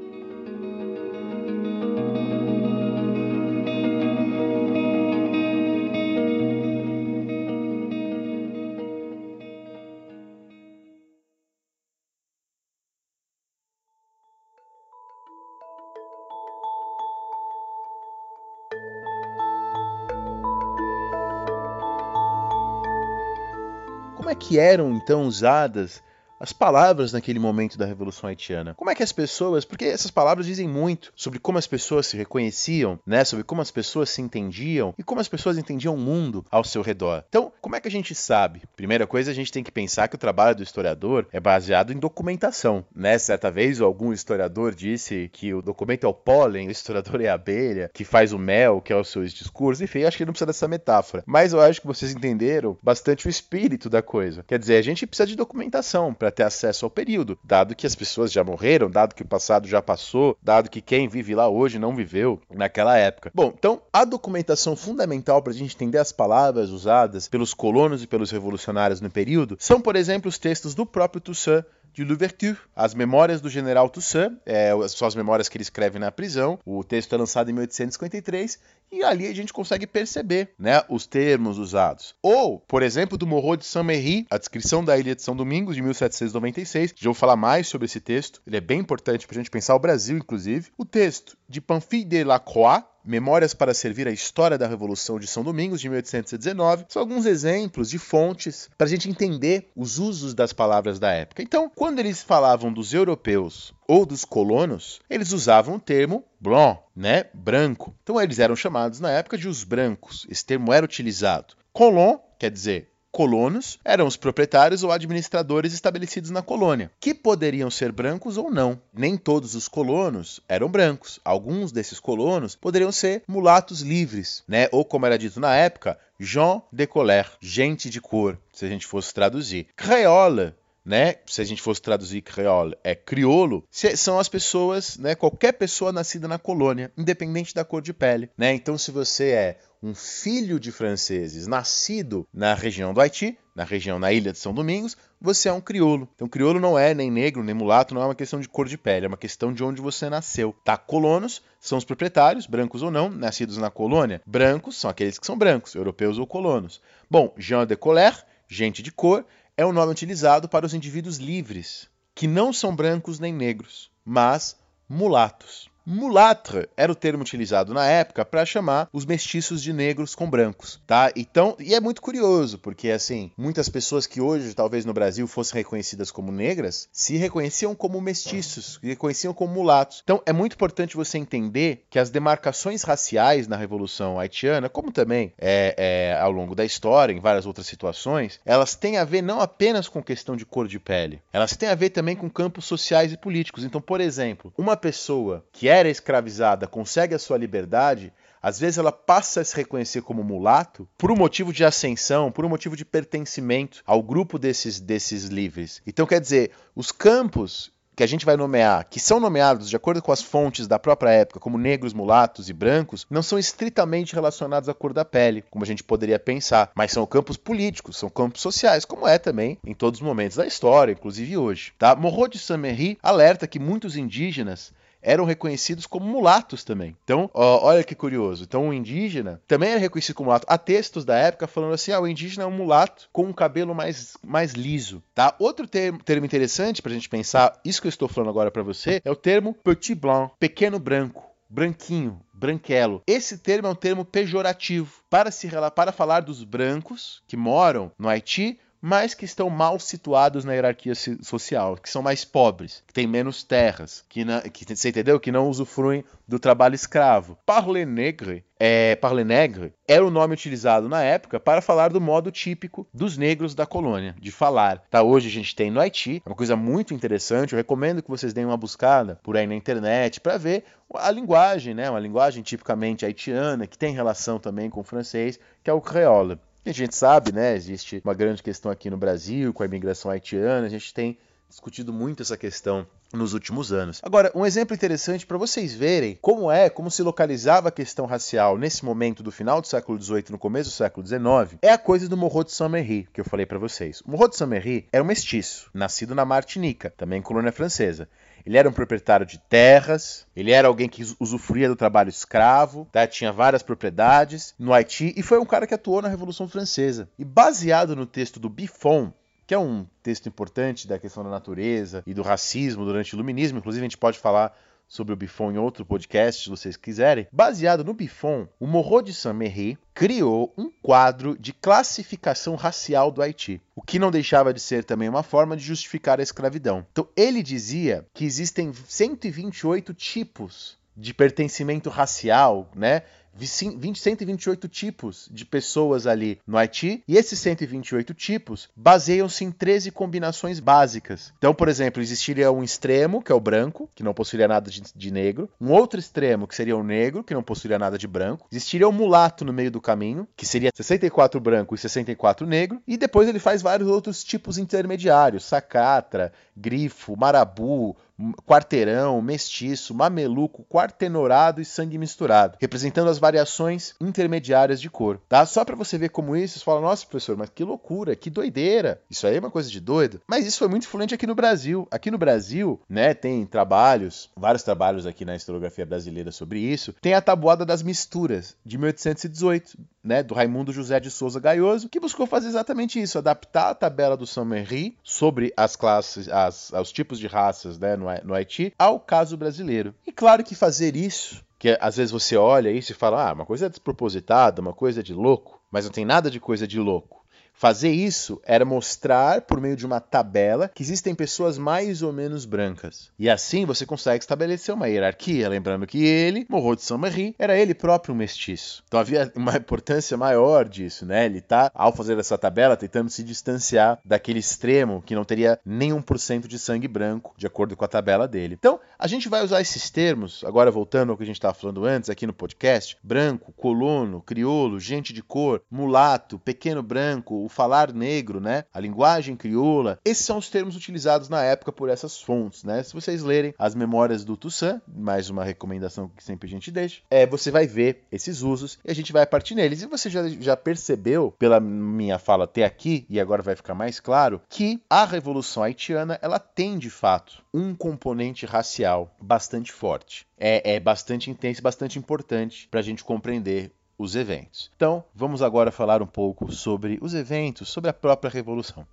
Que eram então usadas as palavras naquele momento da Revolução Haitiana. Como é que as pessoas, porque essas palavras dizem muito sobre como as pessoas se reconheciam, né, sobre como as pessoas se entendiam e como as pessoas entendiam o mundo ao seu redor. Então, como é que a gente sabe? Primeira coisa, a gente tem que pensar que o trabalho do historiador é baseado em documentação, né? Certa vez algum historiador disse que o documento é o pólen, o historiador é a abelha, que faz o mel, que é os seus discursos. Enfim, acho que não precisa dessa metáfora, mas eu acho que vocês entenderam bastante o espírito da coisa. Quer dizer, a gente precisa de documentação para ter acesso ao período, dado que as pessoas já morreram, dado que o passado já passou, dado que quem vive lá hoje não viveu naquela época. Bom, então a documentação fundamental para a gente entender as palavras usadas pelos colonos e pelos revolucionários no período são, por exemplo, os textos do próprio Toussaint de Louverture, As Memórias do General Toussaint, é, são as memórias que ele escreve na prisão. O texto é lançado em 1853 e ali a gente consegue perceber né, os termos usados. Ou, por exemplo, do Morro de Saint-Méry, a descrição da Ilha de São Domingos, de 1796. Já vou falar mais sobre esse texto, ele é bem importante para a gente pensar o Brasil, inclusive. O texto de Pamphile de Lacroix, Memórias para servir a história da Revolução de São Domingos, de 1819, são alguns exemplos de fontes para a gente entender os usos das palavras da época. Então, quando eles falavam dos europeus ou dos colonos, eles usavam o termo blanc, né, branco. Então, eles eram chamados na época de os brancos. Esse termo era utilizado. Colon quer dizer colonos eram os proprietários ou administradores estabelecidos na colônia, que poderiam ser brancos ou não. Nem todos os colonos eram brancos. Alguns desses colonos poderiam ser mulatos livres, né? Ou como era dito na época, Jean de colère, gente de cor, se a gente fosse traduzir. Créole né? Se a gente fosse traduzir creole, é criolo, são as pessoas, né? Qualquer pessoa nascida na colônia, independente da cor de pele, né? Então, se você é um filho de franceses nascido na região do Haiti, na região, na ilha de São Domingos, você é um crioulo. Então, crioulo não é nem negro, nem mulato, não é uma questão de cor de pele, é uma questão de onde você nasceu. Tá? Colonos são os proprietários, brancos ou não, nascidos na colônia. Brancos são aqueles que são brancos, europeus ou colonos. Bom, Jean de Colère, gente de cor, é o nome utilizado para os indivíduos livres, que não são brancos nem negros, mas mulatos. Mulâtre era o termo utilizado na época para chamar os mestiços de negros com brancos, tá? Então, e é muito curioso, porque assim, muitas pessoas que hoje talvez no Brasil fossem reconhecidas como negras, se reconheciam como mestiços, se reconheciam como mulatos. Então, é muito importante você entender que as demarcações raciais na Revolução Haitiana, como também é, é, ao longo da história, em várias outras situações, elas têm a ver não apenas com questão de cor de pele, elas têm a ver também com campos sociais e políticos. Então, por exemplo, uma pessoa que é era escravizada consegue a sua liberdade, às vezes ela passa a se reconhecer como mulato por um motivo de ascensão, por um motivo de pertencimento ao grupo desses, desses livres. Então, quer dizer, os campos que a gente vai nomear, que são nomeados de acordo com as fontes da própria época, como negros, mulatos e brancos, não são estritamente relacionados à cor da pele, como a gente poderia pensar, mas são campos políticos, são campos sociais, como é também em todos os momentos da história, inclusive hoje. Tá? Morro de Saint-Méry alerta que muitos indígenas eram reconhecidos como mulatos também. Então, ó, olha que curioso. Então, o indígena também era reconhecido como mulato. Há textos da época falando assim: ah, o indígena é um mulato com um cabelo mais, mais liso. Tá? Outro termo, termo interessante para a gente pensar, isso que eu estou falando agora para você, é o termo petit blanc, pequeno branco branquinho, branquelo. Esse termo é um termo pejorativo para se para falar dos brancos que moram no Haiti mas que estão mal situados na hierarquia social, que são mais pobres, que têm menos terras, que, na, que você entendeu? Que não usufruem do trabalho escravo. Parle negre, é, parle negre era o nome utilizado na época para falar do modo típico dos negros da colônia, de falar. Tá, hoje a gente tem no Haiti, é uma coisa muito interessante, eu recomendo que vocês deem uma buscada por aí na internet para ver a linguagem, né, uma linguagem tipicamente haitiana, que tem relação também com o francês, que é o creole. A gente sabe, né, existe uma grande questão aqui no Brasil com a imigração haitiana, a gente tem discutido muito essa questão nos últimos anos. Agora, um exemplo interessante para vocês verem como é, como se localizava a questão racial nesse momento do final do século XVIII no começo do século XIX, é a coisa do Morro de Saint-Méry, que eu falei para vocês. O Morro de Saint-Méry era um mestiço, nascido na Martinica, também colônia francesa. Ele era um proprietário de terras, ele era alguém que usufruía do trabalho escravo, tá? tinha várias propriedades no Haiti e foi um cara que atuou na Revolução Francesa. E baseado no texto do Buffon, que é um texto importante da questão da natureza e do racismo durante o iluminismo, inclusive a gente pode falar sobre o Buffon em outro podcast, se vocês quiserem. Baseado no Buffon, o Morro de Saint-Méry criou um quadro de classificação racial do Haiti, o que não deixava de ser também uma forma de justificar a escravidão. Então, ele dizia que existem 128 tipos de pertencimento racial, né? 20, 128 tipos de pessoas ali no Haiti, e esses 128 tipos baseiam-se em 13 combinações básicas. Então, por exemplo, existiria um extremo, que é o branco, que não possuiria nada de, de negro, um outro extremo, que seria o negro, que não possuiria nada de branco, existiria o mulato no meio do caminho, que seria 64 branco e 64 negro, e depois ele faz vários outros tipos intermediários, sacatra, grifo, marabu, quarteirão, mestiço, mameluco, quartenorado e sangue misturado, representando as variações intermediárias de cor, tá? Só para você ver como isso, você fala, nossa, professor, mas que loucura, que doideira. Isso aí é uma coisa de doido. Mas isso foi muito influente aqui no Brasil. Aqui no Brasil, né, tem trabalhos, vários trabalhos aqui na historiografia brasileira sobre isso. Tem a tabuada das misturas de 1818, né, do Raimundo José de Souza Gaioso, que buscou fazer exatamente isso, adaptar a tabela do Saint-Henri sobre as classes, as, os tipos de raças, né, no, no Haiti, ao caso brasileiro. E claro que fazer isso que às vezes você olha isso e fala, ah, uma coisa é despropositada, uma coisa é de louco, mas não tem nada de coisa de louco. Fazer isso era mostrar, por meio de uma tabela, que existem pessoas mais ou menos brancas. E assim você consegue estabelecer uma hierarquia, lembrando que ele, Morro de Saint-Marie, era ele próprio um mestiço. Então havia uma importância maior disso, né? Ele está, ao fazer essa tabela, tentando se distanciar daquele extremo que não teria nem 1% de sangue branco, de acordo com a tabela dele. Então, a gente vai usar esses termos, agora voltando ao que a gente estava falando antes aqui no podcast: branco, colono, crioulo, gente de cor, mulato, pequeno branco, o falar negro, né? A linguagem crioula. Esses são os termos utilizados na época por essas fontes, né? Se vocês lerem as memórias do Toussaint, mais uma recomendação que sempre a gente deixa, é, você vai ver esses usos e a gente vai partir neles. E você já, já percebeu, pela minha fala até aqui, e agora vai ficar mais claro, que a Revolução Haitiana, ela tem, de fato, um componente racial bastante forte. É, é bastante intenso, bastante importante para a gente compreender os eventos. Então, vamos agora falar um pouco sobre os eventos, sobre a própria revolução.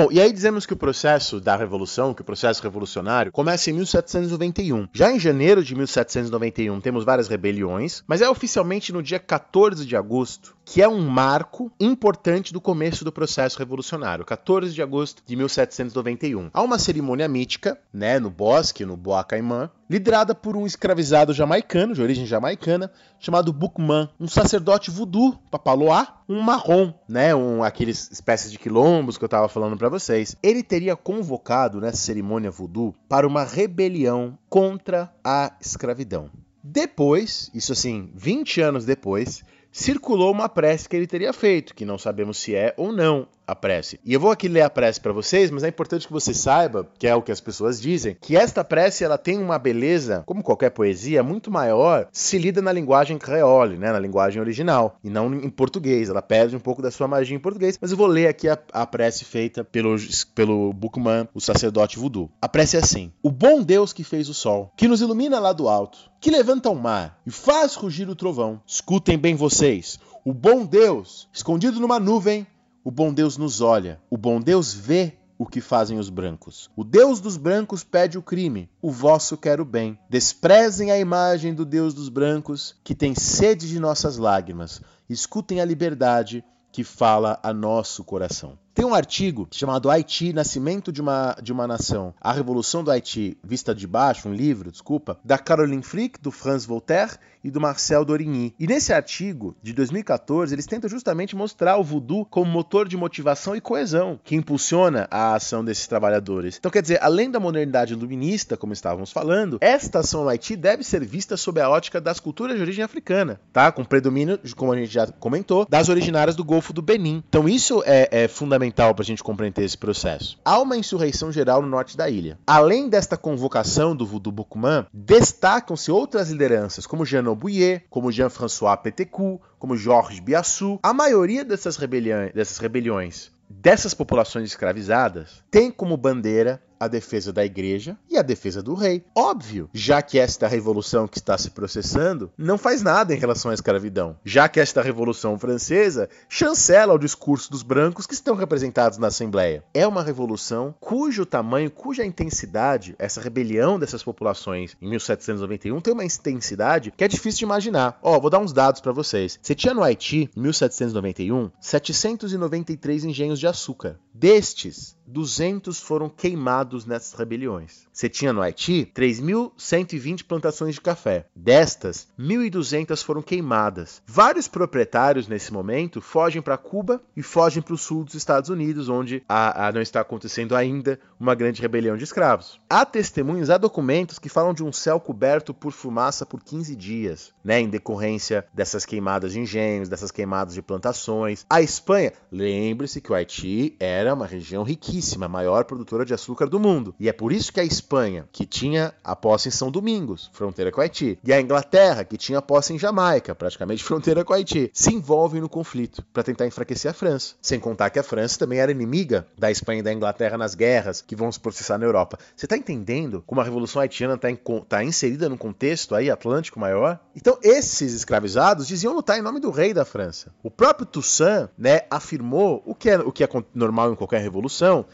Bom, e aí dizemos que o processo da revolução, que o processo revolucionário, começa em 1791. Já em janeiro de 1791 temos várias rebeliões, mas é oficialmente no dia 14 de agosto que é um marco importante do começo do processo revolucionário, 14 de agosto de 1791. Há uma cerimônia mítica, né, no bosque, no Bois Caimã, liderada por um escravizado jamaicano, de origem jamaicana, chamado Bookman, um sacerdote voodoo, papaloá, um marrom, né, um aqueles espécies de quilombos que eu estava falando para vocês. Ele teria convocado nessa cerimônia voodoo para uma rebelião contra a escravidão. Depois, isso assim, 20 anos depois, circulou uma prece que ele teria feito, que não sabemos se é ou não a prece. E eu vou aqui ler a prece para vocês, mas é importante que você saiba, que é o que as pessoas dizem, que esta prece ela tem uma beleza, como qualquer poesia, muito maior se lida na linguagem creole, né, na linguagem original, e não em português. Ela perde um pouco da sua magia em português, mas eu vou ler aqui a, a prece feita pelo, pelo Bookman, o sacerdote voodoo. A prece é assim: O bom Deus que fez o sol, que nos ilumina lá do alto, que levanta o mar e faz rugir o trovão. Escutem bem vocês. O bom Deus, escondido numa nuvem, o bom Deus nos olha, o bom Deus vê o que fazem os brancos. O Deus dos brancos pede o crime, o vosso quer o bem. Desprezem a imagem do Deus dos brancos, que tem sede de nossas lágrimas. Escutem a liberdade que fala a nosso coração. Tem um artigo chamado Haiti, Nascimento de uma, de uma Nação. A Revolução do Haiti, vista de baixo, um livro, desculpa, da Caroline Frick, do Franz Voltaire e do Marcel Dorigny. E nesse artigo, de 2014, eles tentam justamente mostrar o voodoo como motor de motivação e coesão que impulsiona a ação desses trabalhadores. Então, quer dizer, além da modernidade iluminista, como estávamos falando, esta ação no Haiti deve ser vista sob a ótica das culturas de origem africana, tá? Com predomínio, como a gente já comentou, das originárias do Golfo do Benin. Então, isso é, é fundamental para a gente compreender esse processo. Há uma insurreição geral no norte da ilha. Além desta convocação do Voodoo Boukman, destacam-se outras lideranças, como Jean Bouillet, como Jean-François Pétécou, como Georges Biassou. A maioria dessas, rebeliões, dessas rebeliões dessas populações escravizadas tem como bandeira a defesa da igreja e a defesa do rei. Óbvio, já que esta revolução que está se processando não faz nada em relação à escravidão, já que esta revolução francesa chancela o discurso dos brancos que estão representados na Assembleia. É uma revolução cujo tamanho, cuja intensidade, essa rebelião dessas populações em 1791 tem uma intensidade que é difícil de imaginar. Ó, vou dar uns dados para vocês. Você tinha no Haiti, em 1791, 793 engenhos de açúcar. Destes, 200 foram queimados nessas rebeliões. Você tinha no Haiti 3.120 plantações de café. Destas, 1.200 foram queimadas. Vários proprietários nesse momento fogem para Cuba e fogem para o sul dos Estados Unidos, onde a, a não está acontecendo ainda uma grande rebelião de escravos. Há testemunhos, há documentos que falam de um céu coberto por fumaça por 15 dias, né, em decorrência dessas queimadas de engenhos, dessas queimadas de plantações. A Espanha, lembre-se que o Haiti era uma região riquíssima a maior produtora de açúcar do mundo. E é por isso que a Espanha, que tinha a posse em São Domingos, fronteira com Haiti, e a Inglaterra, que tinha a posse em Jamaica, praticamente fronteira com Haiti, se envolvem no conflito para tentar enfraquecer a França. Sem contar que a França também era inimiga da Espanha e da Inglaterra nas guerras que vão se processar na Europa. Você está entendendo como a Revolução Haitiana está tá inserida num contexto aí atlântico maior? Então, esses escravizados diziam lutar em nome do rei da França. O próprio Toussaint né, afirmou o que é, o que é normal em qualquer revolução,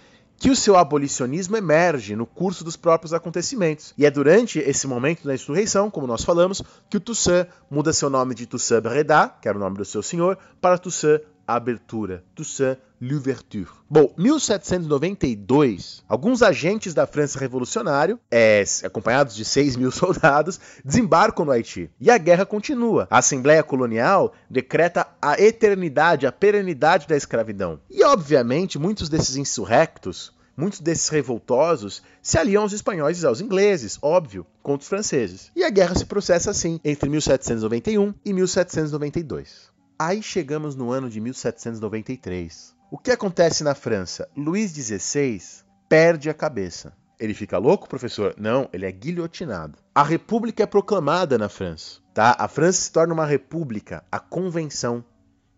que o seu abolicionismo emerge no curso dos próprios acontecimentos. E é durante esse momento da insurreição, como nós falamos, que o Toussaint muda seu nome de Toussaint Breda, que era o nome do seu senhor, para Toussaint Abertura, Toussaint L'Ouverture. Bom, 1792, alguns agentes da França revolucionária, é, acompanhados de 6 mil soldados, desembarcam no Haiti. E a guerra continua. A Assembleia Colonial decreta a eternidade, a perenidade da escravidão. E, obviamente, muitos desses insurrectos Muitos desses revoltosos se aliam aos espanhóis e aos ingleses, óbvio, contra os franceses. E a guerra se processa assim entre 1791 e 1792. Aí chegamos no ano de 1793. O que acontece na França? Luís XVI perde a cabeça. Ele fica louco, professor? Não, ele é guilhotinado. A república é proclamada na França, tá? A França se torna uma república, a convenção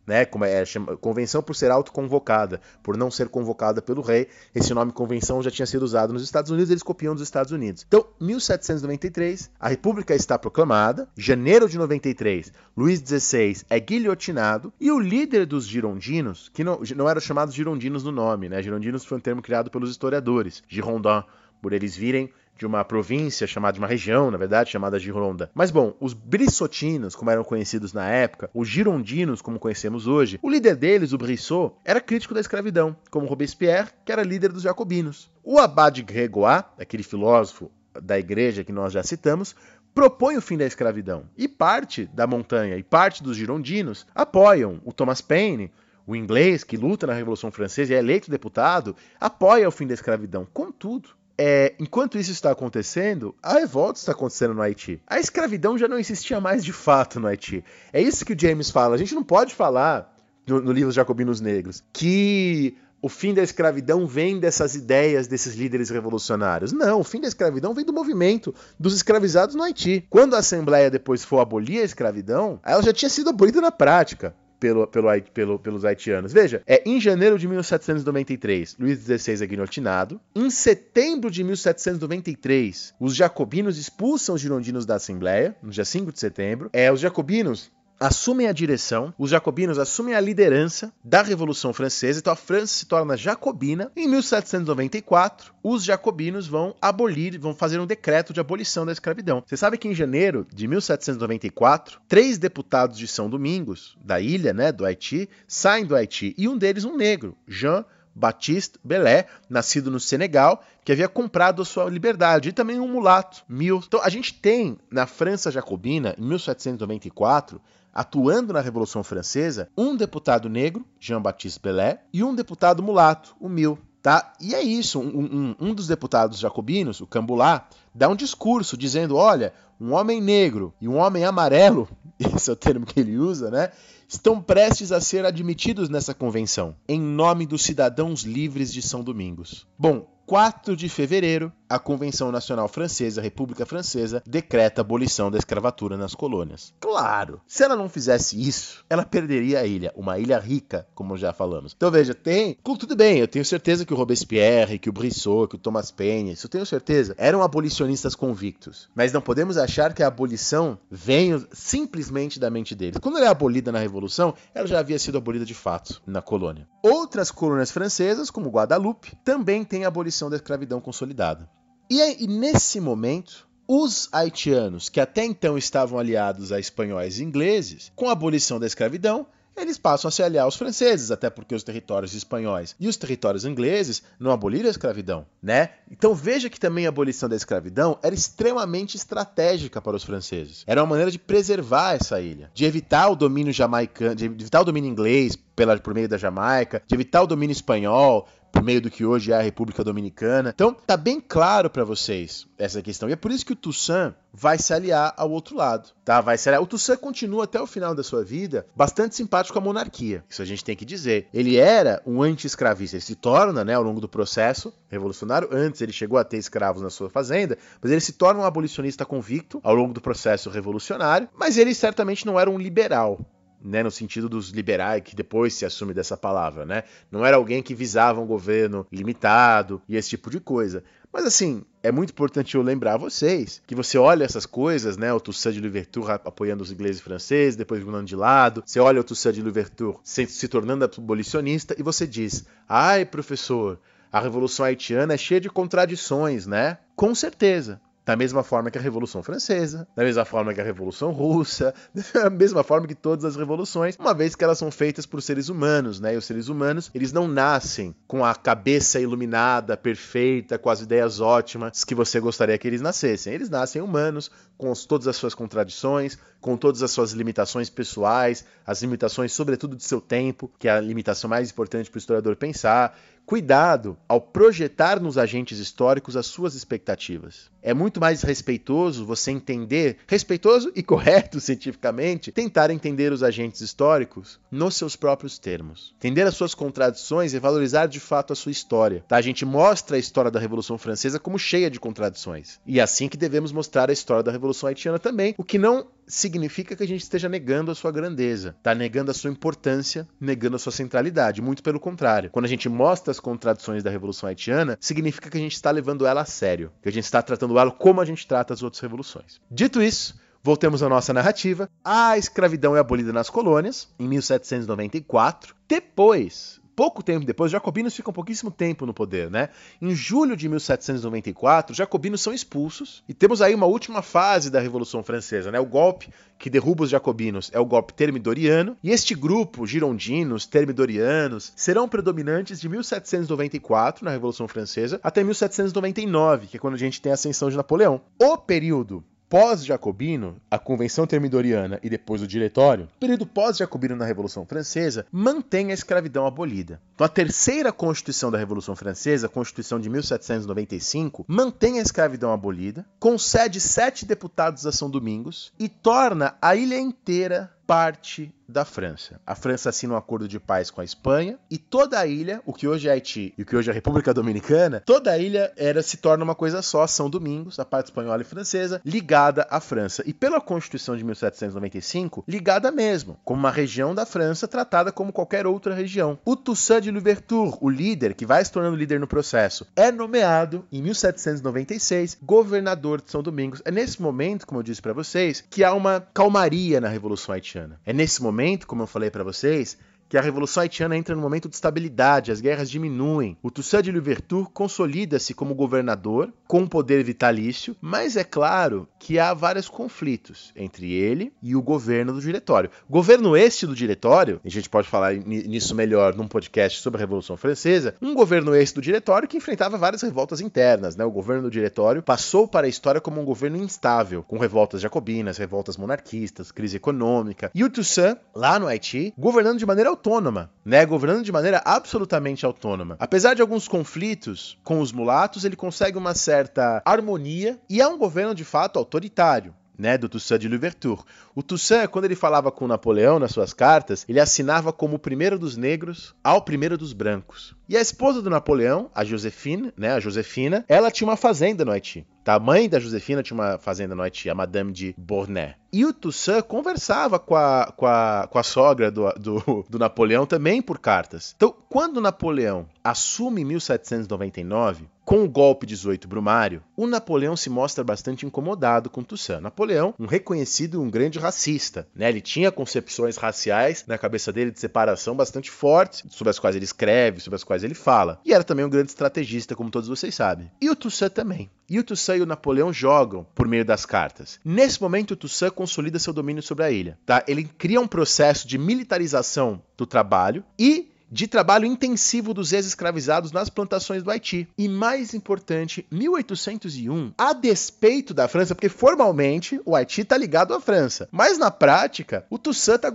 né? Como é, chama, convenção por ser autoconvocada, por não ser convocada pelo rei. Esse nome convenção já tinha sido usado nos Estados Unidos, eles copiam dos Estados Unidos. Então, 1793, a República está proclamada. Janeiro de 93, Luís XVI é guilhotinado e o líder dos girondinos, que não, não eram chamados girondinos no nome, né? Girondinos foi um termo criado pelos historiadores, Girondin, por eles virem de uma província chamada, de uma região, na verdade, chamada Gironda. Mas bom, os brissotinos, como eram conhecidos na época, os girondinos, como conhecemos hoje, o líder deles, o Brissot, era crítico da escravidão, como Robespierre, que era líder dos jacobinos. O Abade Grégoire, aquele filósofo da igreja que nós já citamos, propõe o fim da escravidão. E parte da montanha e parte dos girondinos apoiam o Thomas Paine, o inglês que luta na Revolução Francesa e é eleito deputado, apoia o fim da escravidão. Contudo, é, enquanto isso está acontecendo, a revolta está acontecendo no Haiti. A escravidão já não existia mais de fato no Haiti. É isso que o James fala. A gente não pode falar no, no livro Jacobinos Negros que o fim da escravidão vem dessas ideias desses líderes revolucionários. Não, o fim da escravidão vem do movimento dos escravizados no Haiti. Quando a Assembleia depois for abolir a escravidão, ela já tinha sido abolida na prática pelo, pelo, pelo, pelos haitianos. Veja, é em janeiro de 1793, Luís XVI é guilhotinado. Em setembro de 1793, os jacobinos expulsam os girondinos da Assembleia, no dia 5 de setembro. É, os jacobinos assumem a direção, os jacobinos assumem a liderança da Revolução Francesa, então a França se torna jacobina. Em 1794, os jacobinos vão abolir, vão fazer um decreto de abolição da escravidão. Você sabe que em janeiro de 1794, três deputados de São Domingos, da ilha, né, do Haiti, saem do Haiti, e um deles um negro, Jean Baptiste Belé, nascido no Senegal, que havia comprado a sua liberdade, e também um mulato, Mil. Então a gente tem na França jacobina, em 1794, atuando na Revolução Francesa, um deputado negro, Jean-Baptiste Belé, e um deputado mulato, o Mil. Tá? E é isso, um, um, um, dos deputados jacobinos, o Cambulá, dá um discurso dizendo: olha, um homem negro e um homem amarelo, esse é o termo que ele usa, né? Estão prestes a ser admitidos nessa convenção, em nome dos cidadãos livres de São Domingos. Bom, 4 de fevereiro, a Convenção Nacional Francesa, República Francesa, decreta a abolição da escravatura nas colônias. Claro, se ela não fizesse isso, ela perderia a ilha, uma ilha rica, como já falamos. Então veja, tem, tudo bem, eu tenho certeza que o Robespierre, que o Brissot, que o Thomas Paine, isso eu tenho certeza, eram abolicionistas convictos. Mas não podemos achar que a abolição veio simplesmente da mente deles. Quando ela é abolida na Revolução, ela já havia sido abolida de fato na colônia. Outras colônias francesas, como Guadalupe, também têm a abolição da escravidão consolidada. E, e nesse momento, os haitianos, que até então estavam aliados a espanhóis e ingleses, com a abolição da escravidão, eles passam a se aliar aos franceses, até porque os territórios espanhóis e os territórios ingleses não aboliram a escravidão, né? Então veja que também a abolição da escravidão era extremamente estratégica para os franceses. Era uma maneira de preservar essa ilha, de evitar o domínio jamaicano, de evitar o domínio inglês pela, por meio da Jamaica, de evitar o domínio espanhol, por meio do que hoje é a República Dominicana. Então, tá bem claro para vocês essa questão. E é por isso que o Toussaint vai se aliar ao outro lado, tá? Vai se aliar. O Toussaint continua até o final da sua vida bastante simpático a monarquia. Isso a gente tem que dizer. Ele era um anti-escravista. Ele se torna, né, ao longo do processo revolucionário. Antes ele chegou a ter escravos na sua fazenda, mas ele se torna um abolicionista convicto ao longo do processo revolucionário. Mas ele certamente não era um liberal né, no sentido dos liberais, que depois se assume dessa palavra, né? Não era alguém que visava um governo limitado e esse tipo de coisa. Mas assim, é muito importante eu lembrar a vocês que você olha essas coisas, né? O Toussaint de Louverture apoiando os ingleses e franceses, depois mudando de lado. Você olha o Toussaint de Louverture se, tornando abolicionista e você diz: ai, professor, a Revolução Haitiana é cheia de contradições, né? Com certeza. Da mesma forma que a Revolução Francesa, da mesma forma que a Revolução Russa, da mesma forma que todas as revoluções, uma vez que elas são feitas por seres humanos, né? E os seres humanos, eles não nascem com a cabeça iluminada, perfeita, com as ideias ótimas que você gostaria que eles nascessem. Eles nascem humanos, com todas as suas contradições, com todas as suas limitações pessoais, as limitações, sobretudo, de seu tempo, que é a limitação mais importante para o historiador pensar, Cuidado ao projetar nos agentes históricos as suas expectativas. É muito mais respeitoso você entender, respeitoso e correto cientificamente, tentar entender os agentes históricos nos seus próprios termos. Entender as suas contradições e valorizar de fato a sua história. Tá? A gente mostra a história da Revolução Francesa como cheia de contradições. E é assim que devemos mostrar a história da Revolução Haitiana também, o que não significa que a gente esteja negando a sua grandeza, tá negando a sua importância, negando a sua centralidade. Muito pelo contrário. Quando a gente mostra as contradições da Revolução Haitiana, significa que a gente está levando ela a sério, que a gente está tratando ela como a gente trata as outras revoluções. Dito isso, Voltemos à nossa narrativa. A escravidão é abolida nas colônias, em 1794. Depois, pouco tempo depois, os jacobinos ficam pouquíssimo tempo no poder, né? Em julho de 1794, os jacobinos são expulsos e temos aí uma última fase da Revolução Francesa, né? O golpe que derruba os jacobinos é o golpe termidoriano, e este grupo, girondinos, termidorianos, serão predominantes de 1794 na Revolução Francesa até 1799, que é quando a gente tem a ascensão de Napoleão. O período pós-jacobino, a Convenção Termidoriana e depois o Diretório, o período pós-jacobino na Revolução Francesa, mantém a escravidão abolida. Então, a terceira Constituição da Revolução Francesa, a Constituição de 1795, mantém a escravidão abolida, concede sete deputados a São Domingos e torna a ilha inteira parte da França. A França assina um acordo de paz com a Espanha e toda a ilha, o que hoje é Haiti e o que hoje é a República Dominicana, toda a ilha era se torna uma coisa só, São Domingos, a parte espanhola e francesa, ligada à França. E pela Constituição de 1795, ligada mesmo, como uma região da França tratada como qualquer outra região. O Toussaint de Louverture, o líder que vai se tornando líder no processo, é nomeado em 1796 governador de São Domingos. É nesse momento, como eu disse para vocês, que há uma calmaria na Revolução haitiana. É nesse momento, como eu falei para vocês, que a Revolução Haitiana entra num momento de estabilidade, as guerras diminuem. O Toussaint de Louverture consolida-se como governador, com um poder vitalício, mas é claro que há vários conflitos entre ele e o governo do diretório. O governo este do diretório, a gente pode falar nisso melhor num podcast sobre a Revolução Francesa, um governo este do diretório que enfrentava várias revoltas internas. Né? O governo do diretório passou para a história como um governo instável, com revoltas jacobinas, revoltas monarquistas, crise econômica. E o Toussaint, lá no Haiti, governando de maneira autônoma, né? Governando de maneira absolutamente autônoma. Apesar de alguns conflitos com os mulatos, ele consegue uma certa harmonia e é um governo de fato autoritário né, do Toussaint de Louverture. O Toussaint, quando ele falava com Napoleão nas suas cartas, ele assinava como o primeiro dos negros ao primeiro dos brancos. E a esposa do Napoleão, a Josefina, né, a Josefina, ela tinha uma fazenda no Haiti. Tá? A mãe da Josefina tinha uma fazenda no Haiti, a Madame de Bornay. E o Toussaint conversava com a, com a, com a sogra do, do, do Napoleão também por cartas. Então, quando Napoleão assume em 1799, com o golpe 18 Brumário, o Napoleão se mostra bastante incomodado com Toussaint. Napoleão, um reconhecido um grande racista, né? Ele tinha concepções raciais na cabeça dele de separação bastante fortes, sobre as quais ele escreve, sobre as quais ele fala. E era também um grande estrategista, como todos vocês sabem. E o Toussaint também. E o Toussaint e o Napoleão jogam por meio das cartas. Nesse momento, o Toussaint consolida seu domínio sobre a ilha. Tá? Ele cria um processo de militarização do trabalho e de trabalho intensivo dos ex-escravizados nas plantações do Haiti. E mais importante, 1801, a despeito da França, porque formalmente o Haiti está ligado à França, mas na prática o Toussaint está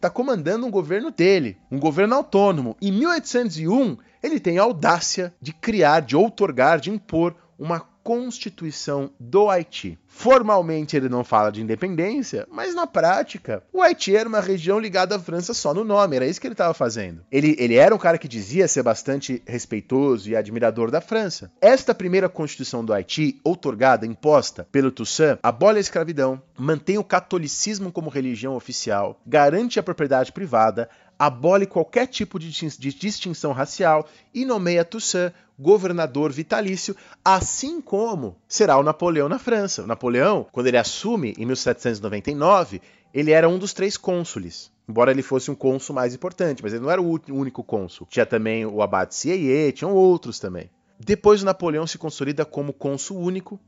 tá comandando um governo dele, um governo autônomo. Em 1801 ele tem a audácia de criar, de outorgar, de impor uma Constituição do Haiti. Formalmente ele não fala de independência, mas na prática, o Haiti era uma região ligada à França só no nome, era isso que ele estava fazendo. Ele, ele era um cara que dizia ser bastante respeitoso e admirador da França. Esta primeira Constituição do Haiti, outorgada, imposta pelo Toussaint, abole a escravidão, mantém o catolicismo como religião oficial, garante a propriedade privada, abole qualquer tipo de distinção racial e nomeia Toussaint governador vitalício, assim como será o Napoleão na França. O Napoleão, quando ele assume em 1799, ele era um dos três cônsules. Embora ele fosse um cônsul mais importante, mas ele não era o único cônsul. Tinha também o abate Sieyé, tinham outros também. Depois o Napoleão se consolida como cônsul único,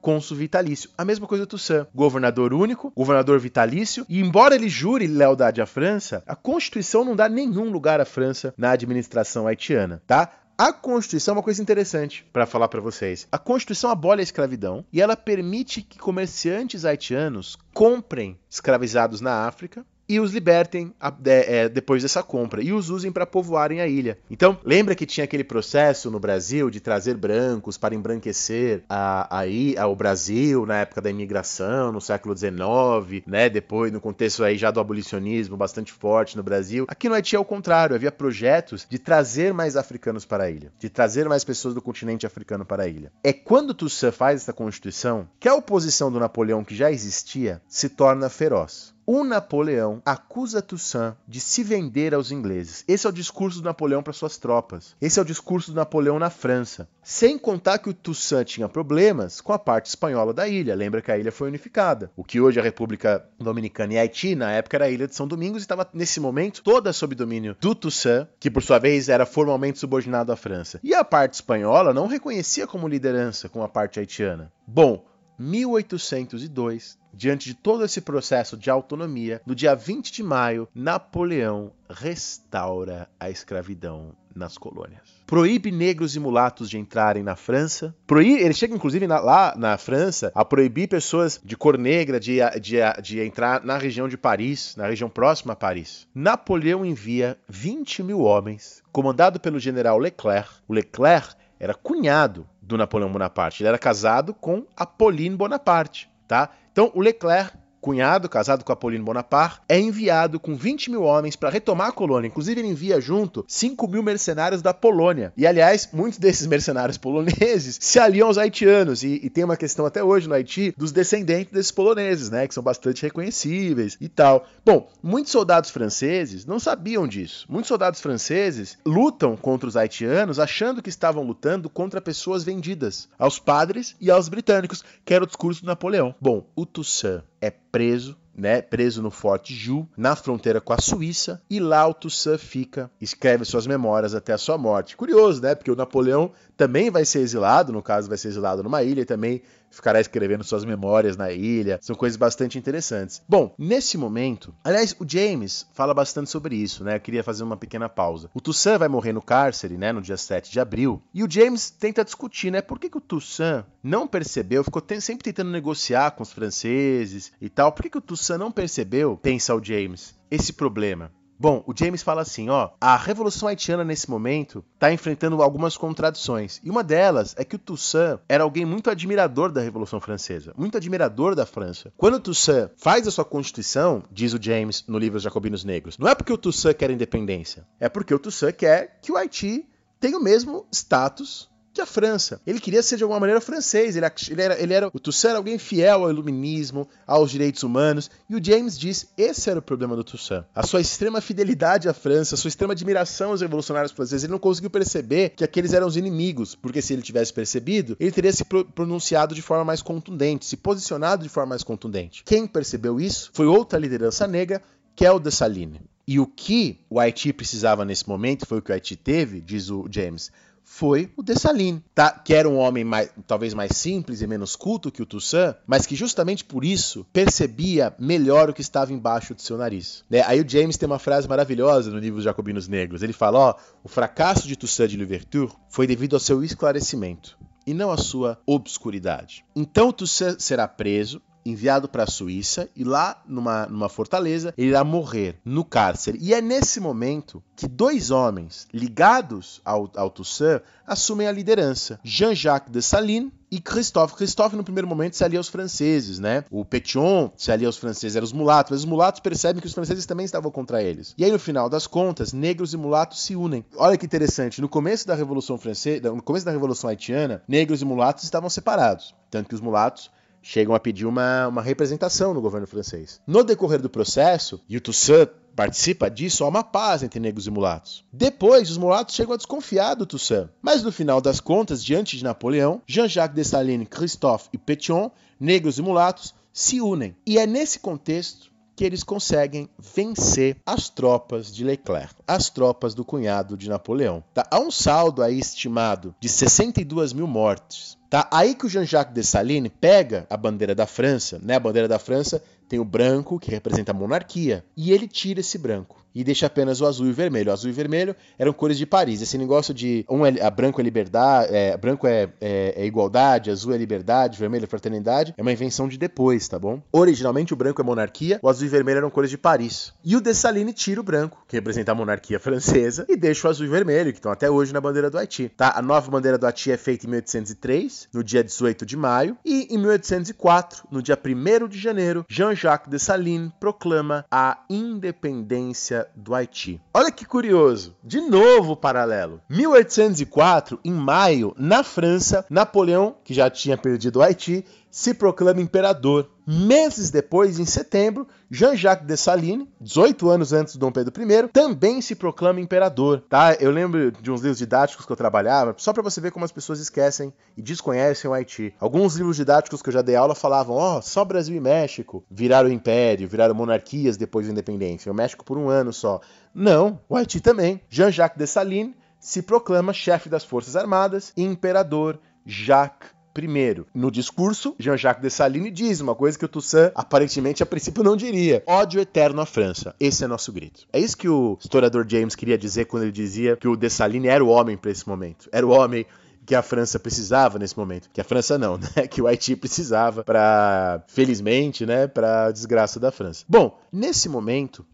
cônsul vitalício. A mesma coisa do Toussaint, governador único, governador vitalício, e embora ele jure lealdade à França, a Constituição não dá nenhum lugar à França na administração haitiana, tá? A Constituição é uma coisa interessante para falar para vocês. A Constituição abole a escravidão e ela permite que comerciantes haitianos comprem escravizados na África e os libertem é, depois dessa compra e os usem para povoarem a ilha. Então, lembra que tinha aquele processo no Brasil de trazer brancos para embranquecer a, a, a, o Brasil na época da imigração, no século XIX, né? Depois, no contexto aí já do abolicionismo bastante forte no Brasil. Aqui no Haiti é o contrário, havia projetos de trazer mais africanos para a ilha, de trazer mais pessoas do continente africano para a ilha. É quando Toussaint faz essa constituição que a oposição do Napoleão que já existia se torna feroz. O Napoleão acusa Toussaint de se vender aos ingleses. Esse é o discurso do Napoleão para suas tropas. Esse é o discurso do Napoleão na França. Sem contar que o Toussaint tinha problemas com a parte espanhola da ilha. Lembra que a ilha foi unificada. O que hoje é a República Dominicana e Haiti, na época era a ilha de São Domingos e estava nesse momento toda sob domínio do Toussaint, que por sua vez era formalmente subordinado à França. E a parte espanhola não reconhecia como liderança com a parte haitiana. Bom, 1802, diante de todo esse processo de autonomia, no dia 20 de maio, Napoleão restaura a escravidão nas colônias. Proíbe negros e mulatos de entrarem na França. Proíbe, ele chega, inclusive, na, lá na França, a proibir pessoas de cor negra de, de, de entrar na região de Paris, na região próxima a Paris. Napoleão envia 20 mil homens, comandado pelo general Leclerc. O Leclerc era cunhado do Napoleão Bonaparte. Ele era casado com Apolline Bonaparte, tá? Então o Leclerc cunhado, casado com Apolino Bonaparte, é enviado com 20 mil homens para retomar a colônia. Inclusive, ele envia junto 5 mil mercenários da Polônia. E, aliás, muitos desses mercenários poloneses se aliam aos haitianos. E, e, tem uma questão até hoje no Haiti dos descendentes desses poloneses, né? Que são bastante reconhecíveis e tal. Bom, muitos soldados franceses não sabiam disso. Muitos soldados franceses lutam contra os haitianos achando que estavam lutando contra pessoas vendidas aos padres e aos britânicos, que era o discurso do Napoleão. Bom, o Toussaint é preso né, preso no Forte Ju, na fronteira com a Suíça, e lá o Toussaint fica, escreve suas memórias até a sua morte. Curioso, né? Porque o Napoleão também vai ser exilado, no caso vai ser exilado numa ilha e também ficará escrevendo suas memórias na ilha. São coisas bastante interessantes. Bom, nesse momento, aliás, o James fala bastante sobre isso, né? Eu queria fazer uma pequena pausa. O Toussaint vai morrer no cárcere, né, no dia 7 de abril, e o James tenta discutir, né, por que, que o Toussaint não percebeu, ficou sempre tentando negociar com os franceses e tal, por que, que o Toussaint não percebeu, pensa o James, esse problema? Bom, o James fala assim, ó, a Revolução Haitiana nesse momento está enfrentando algumas contradições. E uma delas é que o Toussaint era alguém muito admirador da Revolução Francesa, muito admirador da França. Quando o Toussaint faz a sua Constituição, diz o James no livro Jacobinos Negros, não é porque o Toussaint quer independência, é porque o Toussaint quer que o Haiti tenha o mesmo status que a França. Ele queria ser de alguma maneira francês, ele, ele, era, ele era, o Toussaint era alguém fiel ao iluminismo, aos direitos humanos, e o James diz, esse era o problema do Toussaint. A sua extrema fidelidade à França, a sua extrema admiração aos revolucionários franceses, ele não conseguiu perceber que aqueles eram os inimigos, porque se ele tivesse percebido, ele teria se pronunciado de forma mais contundente, se posicionado de forma mais contundente. Quem percebeu isso foi outra liderança negra, que é Dessalines. E o que o Haiti precisava nesse momento, foi o que o Haiti teve, diz o James, foi o Dessalines, tá? que era um homem mais, talvez mais simples e menos culto que o Toussaint, mas que justamente por isso percebia melhor o que estava embaixo do seu nariz. Né? Aí o James tem uma frase maravilhosa no livro Jacobinos Negros. Ele fala: ó, o fracasso de Toussaint de Louverture foi devido ao seu esclarecimento e não à sua obscuridade. Então Toussaint será preso, enviado para a Suíça e lá numa, numa fortaleza ele irá morrer no cárcere. E é nesse momento que dois homens ligados ao, ao Toussaint assumem a liderança: Jean-Jacques Dessalines e Christophe. Christophe, no primeiro momento, se alia aos franceses, né? O Petion se alia aos franceses, eram os mulatos, mas os mulatos percebem que os franceses também estavam contra eles. E aí, no final das contas, negros e mulatos se unem. Olha que interessante, no começo da Revolução Francesa, no começo da Revolução Haitiana, negros e mulatos estavam separados. Tanto que os mulatos chegam a pedir uma, uma representação no governo francês. No decorrer do processo, e o Toussaint participa disso, há uma paz entre negros e mulatos. Depois, os mulatos chegam a desconfiar do Toussaint. Mas no final das contas, diante de Napoleão, Jean-Jacques Dessalines, Christophe e Pétion, negros e mulatos, se unem. E é nesse contexto que eles conseguem vencer as tropas de Leclerc, as tropas do cunhado de Napoleão. Tá? Há um saldo aí estimado de 62 mil mortes. Tá? Aí que o Jean-Jacques Dessalines pega a bandeira da França, né? a bandeira da França tem o branco, que representa a monarquia, e ele tira esse branco e deixa apenas o azul e o vermelho. O azul e o vermelho eram cores de Paris. Esse negócio de um é, a branco é liberdade, é, branco é, é, é, igualdade, azul é liberdade, vermelho é fraternidade, é uma invenção de depois, tá bom? Originalmente o branco é monarquia, o azul e o vermelho eram cores de Paris. E o Dessalines tira o branco, que representa a monarquia francesa, e deixa o azul e vermelho, que estão até hoje na bandeira do Haiti. Tá? A nova bandeira do Haiti é feita em 1803, no dia 18 de maio, e em 1804, no dia 1 de janeiro, Jean-Jacques Dessalines proclama a independência do Haiti. Olha que curioso, de novo paralelo. 1804, em maio, na França, Napoleão, que já tinha perdido o Haiti, se proclama imperador. Meses depois, em setembro, Jean-Jacques Dessalines, 18 anos antes de Dom Pedro I, também se proclama imperador. Tá? Eu lembro de uns livros didáticos que eu trabalhava, só para você ver como as pessoas esquecem e desconhecem o Haiti. Alguns livros didáticos que eu já dei aula falavam: ó, oh, só Brasil e México viraram império, viraram monarquias depois da independência. O México por um ano só. Não, o Haiti também. Jean-Jacques Dessalines se proclama chefe das Forças Armadas e imperador Jacques Primeiro, no discurso, Jean-Jacques Dessalines diz uma coisa que o Toussaint aparentemente a princípio não diria: ódio eterno à França. Esse é nosso grito. É isso que o historiador James queria dizer quando ele dizia que o Dessalines era o homem para esse momento. Era o homem que a França precisava nesse momento. Que a França não, né? Que o Haiti precisava para, felizmente, né, para desgraça da França. Bom, nesse momento,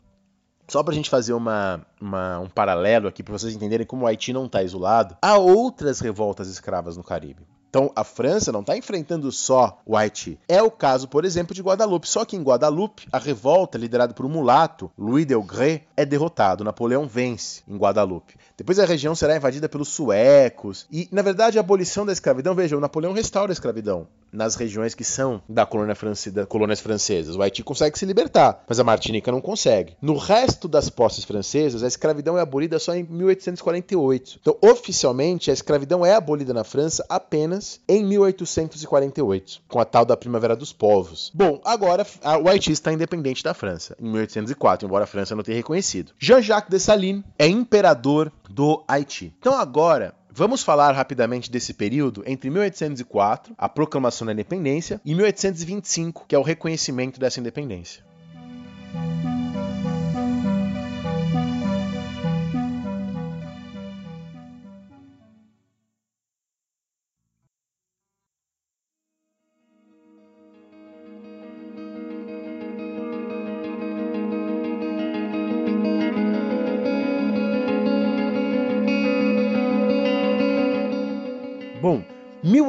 só para a gente fazer uma, uma, um paralelo aqui, para vocês entenderem como o Haiti não está isolado, há outras revoltas escravas no Caribe. Então a França não está enfrentando só o Haiti. É o caso, por exemplo, de Guadalupe. Só que em Guadalupe, a revolta liderada por um mulato, Louis Delgré, é derrotado. Napoleão vence em Guadalupe. Depois a região será invadida pelos suecos. E, na verdade, a abolição da escravidão, veja, o Napoleão restaura a escravidão nas regiões que são da colônia france... das colônias francesas. O Haiti consegue se libertar, mas a Martinica não consegue. No resto das posses francesas, a escravidão é abolida só em 1848. Então, oficialmente, a escravidão é abolida na França apenas em 1848, com a tal da Primavera dos Povos. Bom, agora o Haiti está independente da França, em 1804, embora a França não tenha reconhecido. Jean-Jacques Dessalines é imperador do Haiti. Então agora Vamos falar rapidamente desse período entre 1804, a proclamação da independência, e 1825, que é o reconhecimento dessa independência.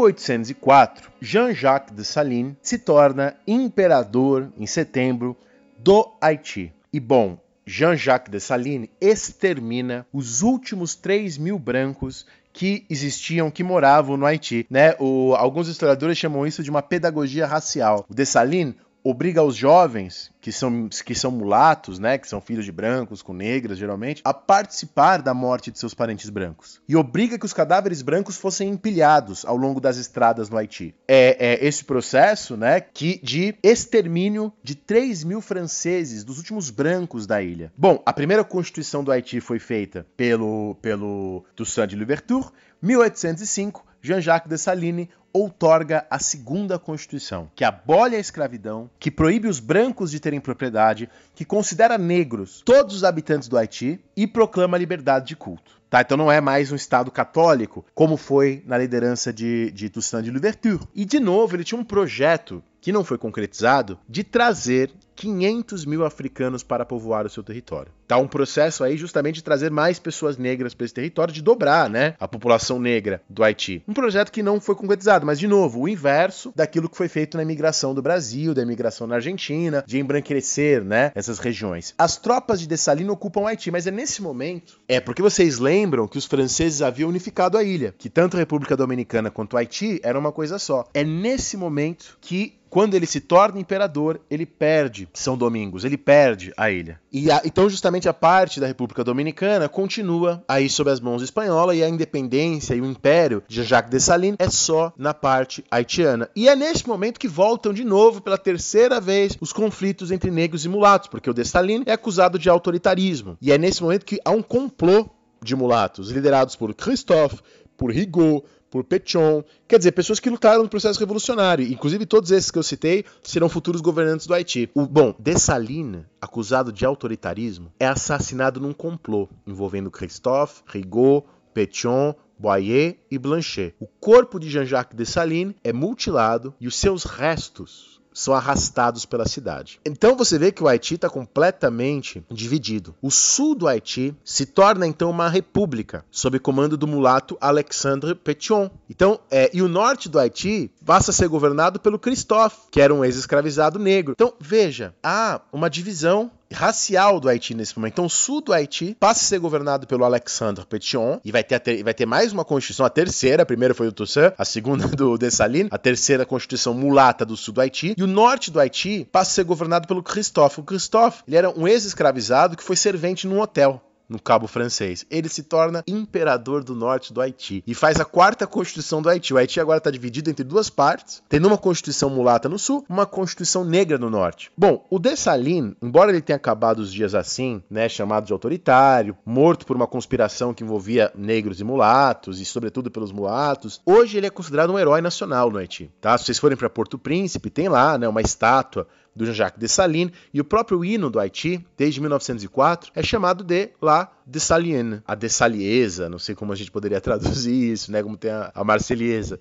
1804, Jean-Jacques Dessalines se torna imperador em setembro do Haiti. E bom, Jean-Jacques Dessalines extermina os últimos 3 mil brancos que existiam, que moravam no Haiti. Né? O, alguns historiadores chamam isso de uma pedagogia racial. O Dessalines obriga os jovens, que são, que são mulatos, né, que são filhos de brancos com negras geralmente, a participar da morte de seus parentes brancos. E obriga que os cadáveres brancos fossem empilhados ao longo das estradas no Haiti. É, é esse processo né, que, de extermínio de 3 mil franceses, dos últimos brancos da ilha. Bom, a primeira constituição do Haiti foi feita pelo, pelo Toussaint de Louverture, 1805, Jean-Jacques Dessalines outorga a segunda Constituição, que abole a escravidão, que proíbe os brancos de terem propriedade, que considera negros todos os habitantes do Haiti e proclama a liberdade de culto. Tá, então não é mais um Estado católico, como foi na liderança de, de Toussaint de Louverture. E, de novo, ele tinha um projeto que não foi concretizado, de trazer 500 mil africanos para povoar o seu território. Tá um processo aí justamente de trazer mais pessoas negras para esse território, de dobrar, né, a população negra do Haiti. Um projeto que não foi concretizado, mas de novo, o inverso daquilo que foi feito na imigração do Brasil, da imigração na Argentina, de embranquecer, né, essas regiões. As tropas de Dessalines ocupam o Haiti, mas é nesse momento, é porque vocês lembram que os franceses haviam unificado a ilha, que tanto a República Dominicana quanto o Haiti era uma coisa só. É nesse momento que quando ele se torna imperador, ele perde São Domingos, ele perde a ilha. E a, então, justamente a parte da República Dominicana continua aí sob as mãos espanholas e a independência e o império de Jacques Dessalines é só na parte haitiana. E é nesse momento que voltam de novo, pela terceira vez, os conflitos entre negros e mulatos, porque o Dessalines é acusado de autoritarismo. E é nesse momento que há um complô de mulatos, liderados por Christophe, por Rigaud, por Petion, quer dizer, pessoas que lutaram no processo revolucionário. Inclusive, todos esses que eu citei serão futuros governantes do Haiti. O, bom, Dessalines, acusado de autoritarismo, é assassinado num complô envolvendo Christophe, Rigaud, Petion, Boyer e Blanchet. O corpo de Jean-Jacques Dessalines é mutilado e os seus restos são arrastados pela cidade. Então você vê que o Haiti está completamente dividido. O sul do Haiti se torna então uma república sob comando do mulato Alexandre Petion. Então, é, e o norte do Haiti passa a ser governado pelo Christophe, que era um ex-escravizado negro. Então veja, há uma divisão racial do Haiti nesse momento. Então, o sul do Haiti passa a ser governado pelo Alexandre Petion e vai ter, ter, vai ter mais uma constituição, a terceira, a primeira foi do Toussaint, a segunda do Dessalines, a terceira constituição mulata do sul do Haiti. E o norte do Haiti passa a ser governado pelo Christophe. O Christophe, ele era um ex-escravizado que foi servente num hotel no Cabo Francês. Ele se torna imperador do norte do Haiti e faz a quarta constituição do Haiti. O Haiti agora está dividido entre duas partes, tendo uma constituição mulata no sul, uma constituição negra no norte. Bom, o Dessalines, embora ele tenha acabado os dias assim, né, chamado de autoritário, morto por uma conspiração que envolvia negros e mulatos e sobretudo pelos mulatos, hoje ele é considerado um herói nacional no Haiti. Tá? Se vocês forem para Porto Príncipe, tem lá, né, uma estátua do Jean-Jacques Dessalines, e o próprio hino do Haiti, desde 1904, é chamado de La Dessalienne, a Dessaliesa, não sei como a gente poderia traduzir isso, né, como tem a, a.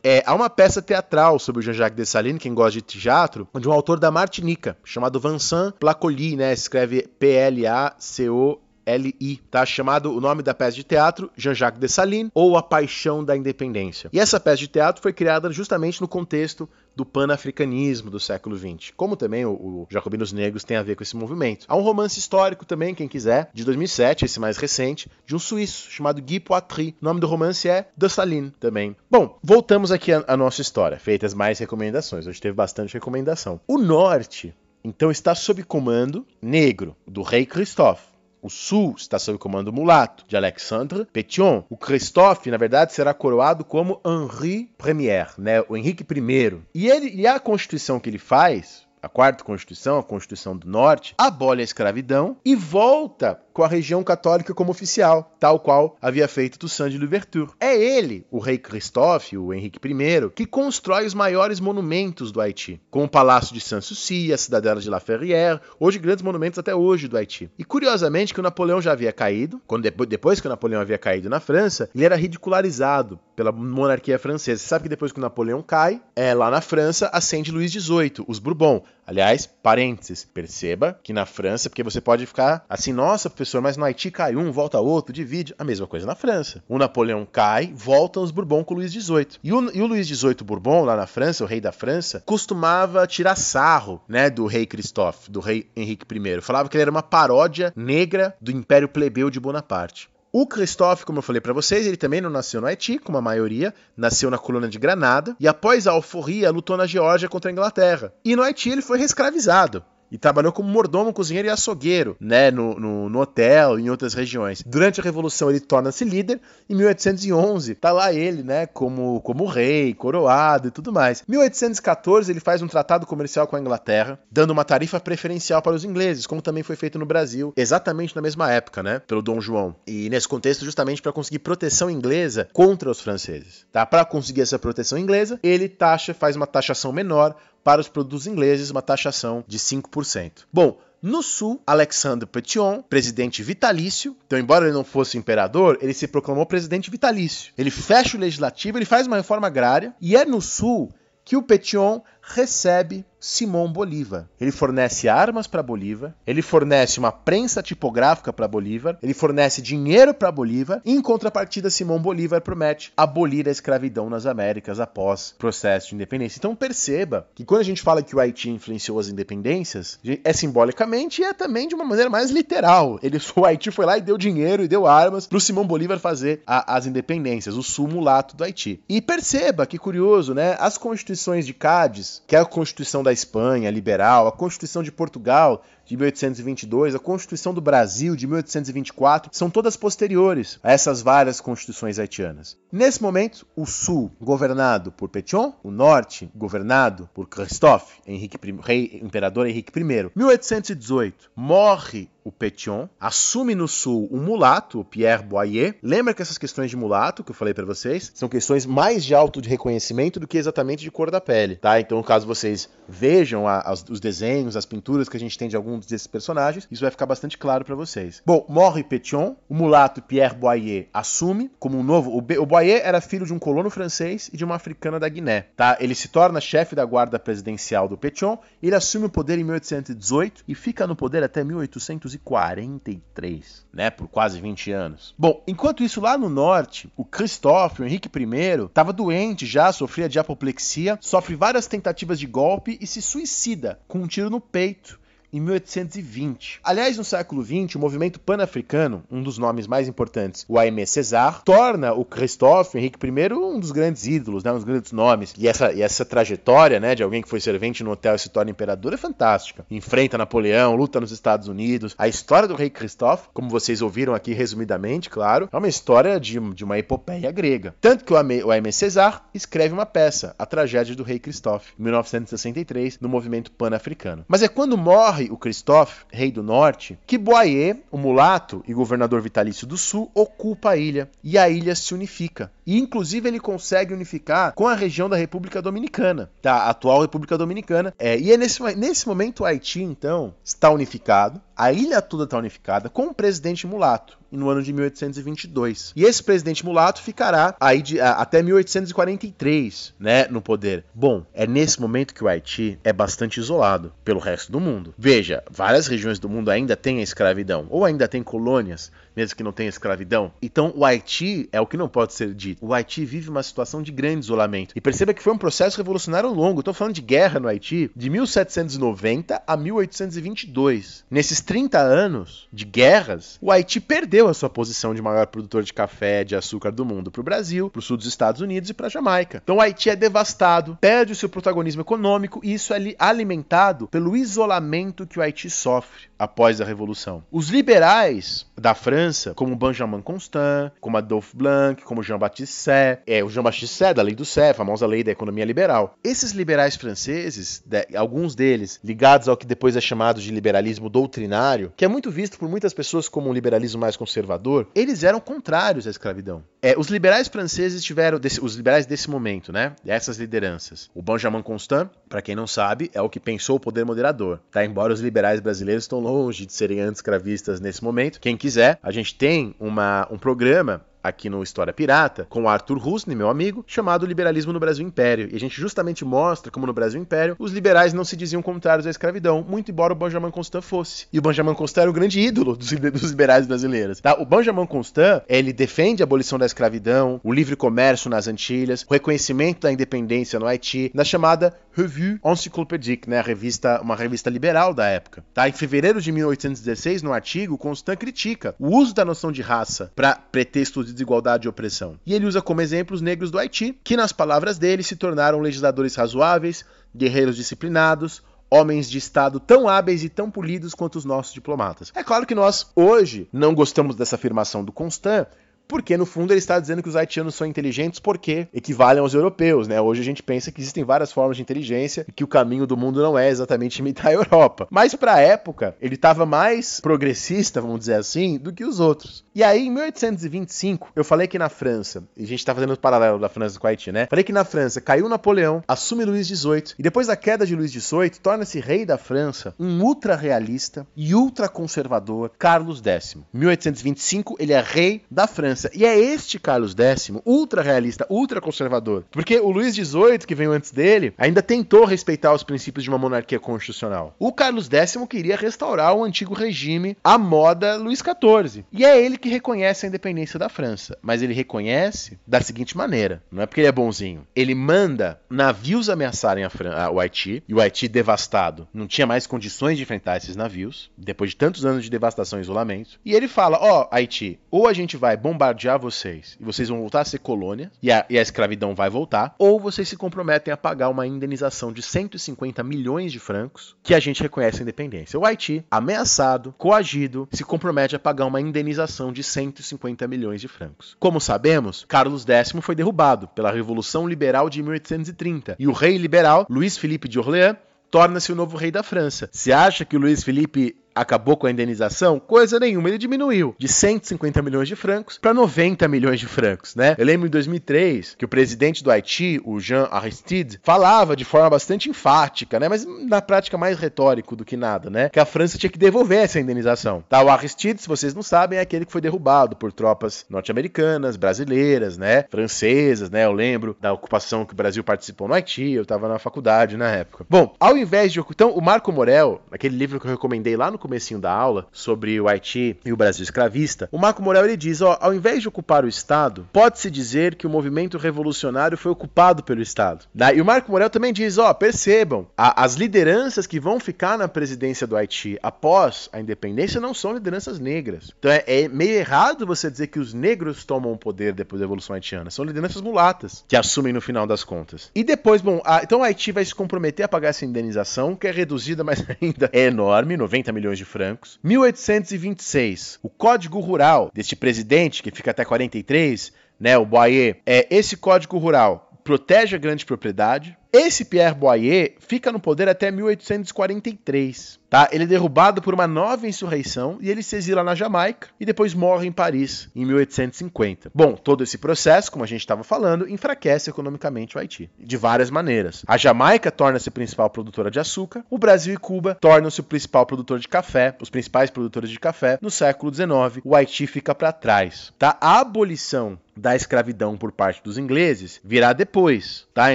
É, há uma peça teatral sobre o Jean-Jacques Dessalines, quem gosta de teatro, de um autor da Martinica, chamado Vincent Placoli, né, escreve P-L-A-C-O L-I, tá? Chamado o nome da peça de teatro, Jean-Jacques Dessalines, ou A Paixão da Independência. E essa peça de teatro foi criada justamente no contexto do panafricanismo do século XX, como também o, o Jacobinos Negros tem a ver com esse movimento. Há um romance histórico também, quem quiser, de 2007, esse mais recente, de um suíço chamado Guy Poitry. O nome do romance é Dessalines também. Bom, voltamos aqui à nossa história, feitas mais recomendações. Hoje teve bastante recomendação. O norte, então, está sob comando negro do rei Christophe. O sul está sob comando mulato de Alexandre Petion. O Christophe, na verdade, será coroado como Henri Premier, né? o Henrique I. E, ele, e a constituição que ele faz, a quarta Constituição, a Constituição do Norte, abole a escravidão e volta com a região católica como oficial, tal qual havia feito Toussaint de Louverture. É ele, o rei Christophe, o Henrique I, que constrói os maiores monumentos do Haiti, como o Palácio de Sanssouci, a Cidadela de La Ferrière, hoje grandes monumentos até hoje do Haiti. E curiosamente que o Napoleão já havia caído, quando depois que o Napoleão havia caído na França, ele era ridicularizado pela monarquia francesa. Você sabe que depois que o Napoleão cai, é lá na França ascende Luís XVIII, os Bourbon. Aliás, parênteses, perceba que na França, porque você pode ficar assim, nossa, professor, mas no Haiti cai um, volta outro, divide. A mesma coisa na França. O Napoleão cai, voltam os Bourbon com o Luís XVIII. E o, e o Luís XVIII Bourbon, lá na França, o rei da França, costumava tirar sarro, né, do rei Christophe, do rei Henrique I. Falava que ele era uma paródia negra do Império Plebeu de Bonaparte. O Christophe, como eu falei para vocês, ele também não nasceu no Haiti, como a maioria, nasceu na colônia de Granada e após a alforria lutou na Geórgia contra a Inglaterra. E no Haiti ele foi reescravizado e trabalhou como mordomo, cozinheiro e açougueiro, né, no, no, no hotel e em outras regiões. Durante a Revolução ele torna-se líder, em 1811 tá lá ele, né, como, como rei, coroado e tudo mais. Em 1814 ele faz um tratado comercial com a Inglaterra, dando uma tarifa preferencial para os ingleses, como também foi feito no Brasil, exatamente na mesma época, né, pelo Dom João. E nesse contexto justamente para conseguir proteção inglesa contra os franceses, tá? Para conseguir essa proteção inglesa, ele taxa, faz uma taxação menor para os produtos ingleses, uma taxação de 5%. Bom, no sul, Alexandre Petion, presidente vitalício, então, embora ele não fosse imperador, ele se proclamou presidente vitalício. Ele fecha o legislativo, ele faz uma reforma agrária, e é no sul que o Petion recebe Simão Bolívar. Ele fornece armas para Bolívar, ele fornece uma prensa tipográfica para Bolívar, ele fornece dinheiro para Bolívar, e em contrapartida Simão Bolívar promete abolir a escravidão nas Américas após o processo de independência. Então perceba que quando a gente fala que o Haiti influenciou as independências, é simbolicamente e é também de uma maneira mais literal. Ele, o Haiti foi lá e deu dinheiro e deu armas para o Simão Bolívar fazer a, as independências, o sul mulato do Haiti. E perceba que curioso, né? As constituições de Cádiz, que é a constituição da da Espanha liberal, a Constituição de Portugal de 1822, a Constituição do Brasil de 1824, são todas posteriores a essas várias constituições haitianas. Nesse momento, o sul governado por Pétion, o norte governado por Christophe, Henrique I, rei imperador Henrique I. 1818, morre o Pétion, assume no sul um mulato, o Pierre Boyer. Lembra que essas questões de mulato que eu falei para vocês são questões mais de alto de reconhecimento do que exatamente de cor da pele, tá? Então, caso vocês vejam a, as, os desenhos, as pinturas que a gente tem de alguns desses personagens, isso vai ficar bastante claro para vocês. Bom, morre Pétion, o mulato Pierre Boyer assume como um novo. O, o Boyer era filho de um colono francês e de uma africana da Guiné, tá? Ele se torna chefe da guarda presidencial do Pétion, ele assume o poder em 1818 e fica no poder até 1843, né? Por quase 20 anos. Bom, enquanto isso lá no norte, o Christophe, o Henrique I, estava doente já, sofria de apoplexia, sofre várias tentativas de golpe e se suicida com um tiro no peito em 1820. Aliás, no século XX, o movimento pan-africano, um dos nomes mais importantes, o Aimé César, torna o Christophe Henrique I um dos grandes ídolos, né, um dos grandes nomes. E essa, e essa trajetória né, de alguém que foi servente no hotel e se torna imperador é fantástica. Enfrenta Napoleão, luta nos Estados Unidos. A história do rei Christophe, como vocês ouviram aqui resumidamente, claro, é uma história de, de uma epopeia grega. Tanto que o Aimé, o Aimé César escreve uma peça, A Tragédia do Rei Christophe, em 1963, no movimento pan-africano. Mas é quando morre morre o Christophe, rei do norte, que Boyer, o mulato e governador vitalício do sul, ocupa a ilha e a ilha se unifica. E inclusive ele consegue unificar com a região da República Dominicana, da atual República Dominicana. É, e é nesse, nesse momento o Haiti, então, está unificado, a ilha toda está unificada com o presidente mulato no ano de 1822. E esse presidente mulato ficará aí de, a, até 1843, né, no poder. Bom, é nesse momento que o Haiti é bastante isolado pelo resto do mundo. Veja, várias regiões do mundo ainda têm a escravidão ou ainda têm colônias, mesmo que não tenha escravidão. Então, o Haiti é o que não pode ser dito. O Haiti vive uma situação de grande isolamento. E perceba que foi um processo revolucionário longo. Estou falando de guerra no Haiti de 1790 a 1822. Nesses 30 anos de guerras, o Haiti perdeu a sua posição de maior produtor de café de açúcar do mundo para o Brasil, para o sul dos Estados Unidos e para a Jamaica. Então o Haiti é devastado, perde o seu protagonismo econômico e isso é alimentado pelo isolamento que o Haiti sofre após a Revolução. Os liberais da França, como Benjamin Constant, como Adolphe Blanc, como Jean-Baptiste Say, é, o Jean-Baptiste Say, da lei do Say, a famosa lei da economia liberal. Esses liberais franceses, de, alguns deles ligados ao que depois é chamado de liberalismo doutrinário, que é muito visto por muitas pessoas como um liberalismo mais conservador, eles eram contrários à escravidão. É, os liberais franceses tiveram, desse, os liberais desse momento, né? Essas lideranças. O Benjamin Constant, para quem não sabe, é o que pensou o poder moderador, tá? Embora os liberais brasileiros estão longe de serem anti-escravistas nesse momento. Quem quiser, a gente tem uma, um programa aqui no História Pirata com Arthur Husney, meu amigo, chamado Liberalismo no Brasil Império. E a gente justamente mostra como no Brasil Império os liberais não se diziam contrários à escravidão, muito embora o Benjamin Constant fosse. E o Benjamin Constant era o grande ídolo dos, dos liberais brasileiros. Tá? O Benjamin Constant, ele defende a abolição da escravidão, o livre comércio nas Antilhas, o reconhecimento da independência no Haiti, na chamada Revue Encyclopédique, né, a revista, uma revista liberal da época. Tá? Em fevereiro de 1816, no artigo, Constant critica o uso da noção de raça para pretextos de desigualdade e opressão. E ele usa como exemplo os negros do Haiti, que nas palavras dele se tornaram legisladores razoáveis, guerreiros disciplinados, homens de Estado tão hábeis e tão polidos quanto os nossos diplomatas. É claro que nós, hoje, não gostamos dessa afirmação do Constant, porque no fundo ele está dizendo que os haitianos são inteligentes porque equivalem aos europeus, né? Hoje a gente pensa que existem várias formas de inteligência e que o caminho do mundo não é exatamente imitar a Europa. Mas para a época, ele estava mais progressista, vamos dizer assim, do que os outros. E aí, em 1825, eu falei que na França, e a gente está fazendo o paralelo da França com o Haiti, né? Falei que na França caiu Napoleão, assume Luís XVIII, e depois da queda de Luís XVIII, torna-se rei da França um ultra-realista e ultra-conservador Carlos X. Em 1825, ele é rei da França e é este Carlos X, ultra realista, ultra conservador. Porque o Luís XVIII, que veio antes dele, ainda tentou respeitar os princípios de uma monarquia constitucional. O Carlos X queria restaurar o antigo regime à moda Luís XIV. E é ele que reconhece a independência da França. Mas ele reconhece da seguinte maneira: não é porque ele é bonzinho. Ele manda navios ameaçarem a Fran a, o Haiti, e o Haiti devastado não tinha mais condições de enfrentar esses navios, depois de tantos anos de devastação e isolamento. E ele fala: ó, oh, Haiti, ou a gente vai bombardear bombardear vocês e vocês vão voltar a ser colônia e a, e a escravidão vai voltar, ou vocês se comprometem a pagar uma indenização de 150 milhões de francos que a gente reconhece a independência. O Haiti, ameaçado, coagido, se compromete a pagar uma indenização de 150 milhões de francos. Como sabemos, Carlos X foi derrubado pela Revolução Liberal de 1830 e o rei liberal, Luiz Felipe de Orléans, torna-se o novo rei da França. Se acha que o Luiz Felipe acabou com a indenização? Coisa nenhuma, ele diminuiu de 150 milhões de francos para 90 milhões de francos, né? Eu lembro em 2003 que o presidente do Haiti, o Jean Aristide, falava de forma bastante enfática, né, mas na prática mais retórico do que nada, né, que a França tinha que devolver essa indenização. Tá, o Aristide, se vocês não sabem, é aquele que foi derrubado por tropas norte-americanas, brasileiras, né, francesas, né? Eu lembro da ocupação que o Brasil participou no Haiti, eu estava na faculdade na época. Bom, ao invés de então o Marco Morel, aquele livro que eu recomendei lá no comecinho da aula sobre o Haiti e o Brasil escravista, o Marco Morel ele diz, ó, ao invés de ocupar o Estado, pode-se dizer que o movimento revolucionário foi ocupado pelo Estado. E o Marco Morel também diz, ó, percebam, a, as lideranças que vão ficar na presidência do Haiti após a independência não são lideranças negras. Então é, é meio errado você dizer que os negros tomam o poder depois da Revolução Haitiana. São lideranças mulatas que assumem no final das contas. E depois, bom, a, então o Haiti vai se comprometer a pagar essa indenização, que é reduzida, mas ainda é enorme, 90 milhões milhões de francos. 1826, o Código Rural deste presidente, que fica até 43, né, o Boyer, é esse Código Rural protege a grande propriedade. Esse Pierre Boyer fica no poder até 1843. Tá? Ele é derrubado por uma nova insurreição e ele se exila na Jamaica e depois morre em Paris em 1850. Bom, todo esse processo, como a gente estava falando, enfraquece economicamente o Haiti de várias maneiras. A Jamaica torna-se principal produtora de açúcar, o Brasil e Cuba tornam-se o principal produtor de café, os principais produtores de café. No século XIX, o Haiti fica para trás. Tá? A abolição da escravidão por parte dos ingleses virá depois, tá?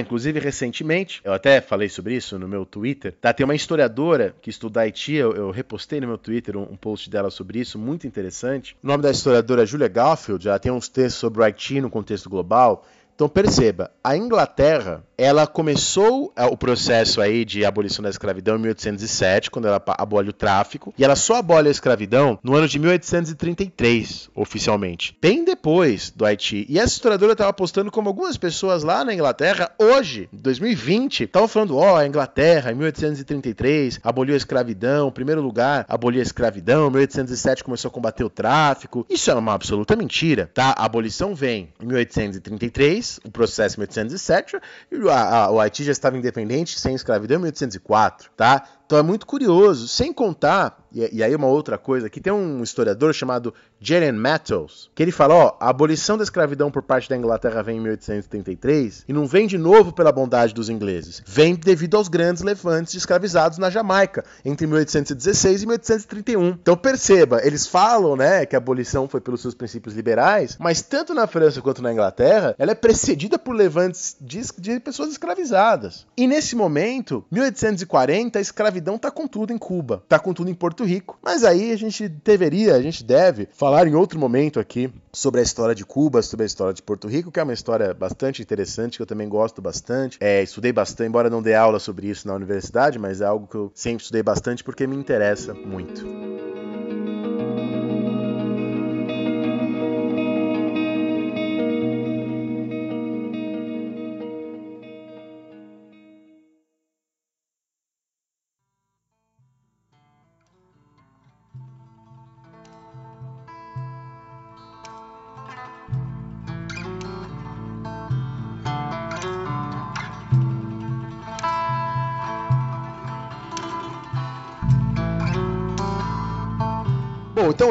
Inclusive recentemente, eu até falei sobre isso no meu Twitter, tá? Tem uma historiadora que estuda Haiti, eu, eu repostei no meu Twitter um, um, post dela sobre isso, muito interessante. O nome da historiadora é Julia Garfield, já tem uns textos sobre o Haiti no contexto global. Então perceba, a Inglaterra, ela começou é, o processo aí de abolição da escravidão em 1807, quando ela abole o tráfico, e ela só abole a escravidão no ano de 1833, oficialmente, bem depois do Haiti. E essa historiadora estava postando como algumas pessoas lá na Inglaterra, hoje, 2020, estavam falando, ó, oh, a Inglaterra, em 1833, aboliu a escravidão, primeiro lugar, aboliu a escravidão, em 1807 começou a combater o tráfico. Isso é uma absoluta mentira, tá? A abolição vem em 1833, o processo em 1807, e o Haiti já estava independente, sem escravidão, em 1804, tá? Então é muito curioso, sem contar, e, e aí uma outra coisa, que tem um historiador chamado Jeren Matthews, que ele fala, ó, a abolição da escravidão por parte da Inglaterra vem em 1833 e não vem de novo pela bondade dos ingleses, vem devido aos grandes levantes escravizados na Jamaica entre 1816 e 1831. Então perceba, eles falam, né, que a abolição foi pelos seus princípios liberais, mas tanto na França quanto na Inglaterra, ela é precedida por levantes de, de pessoas escravizadas. E nesse momento, 1840, a escravidão tá com tudo em Cuba, tá com tudo em Porto Rico. Mas aí a gente deveria, a gente deve falar em outro momento aqui sobre a história de Cuba, sobre a história de Porto Rico, que é uma história bastante interessante, que eu também gosto bastante. É, estudei bastante, embora não dê aula sobre isso na universidade, mas é algo que eu sempre estudei bastante porque me interessa muito.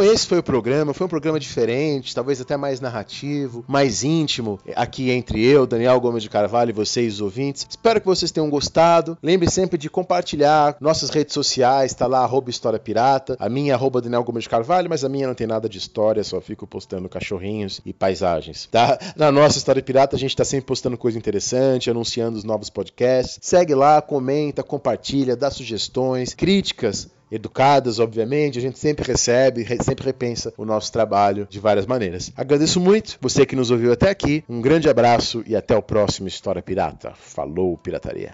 Esse foi o programa. Foi um programa diferente, talvez até mais narrativo, mais íntimo, aqui entre eu, Daniel Gomes de Carvalho e vocês, os ouvintes. Espero que vocês tenham gostado. Lembre sempre de compartilhar nossas redes sociais, tá lá, arroba História Pirata. A minha é arroba Daniel Gomes de Carvalho, mas a minha não tem nada de história, só fico postando cachorrinhos e paisagens, tá? Na nossa História Pirata a gente tá sempre postando coisa interessante, anunciando os novos podcasts. Segue lá, comenta, compartilha, dá sugestões, críticas educadas, obviamente, a gente sempre recebe, sempre repensa o nosso trabalho de várias maneiras. Agradeço muito você que nos ouviu até aqui. Um grande abraço e até o próximo História Pirata. Falou, pirataria.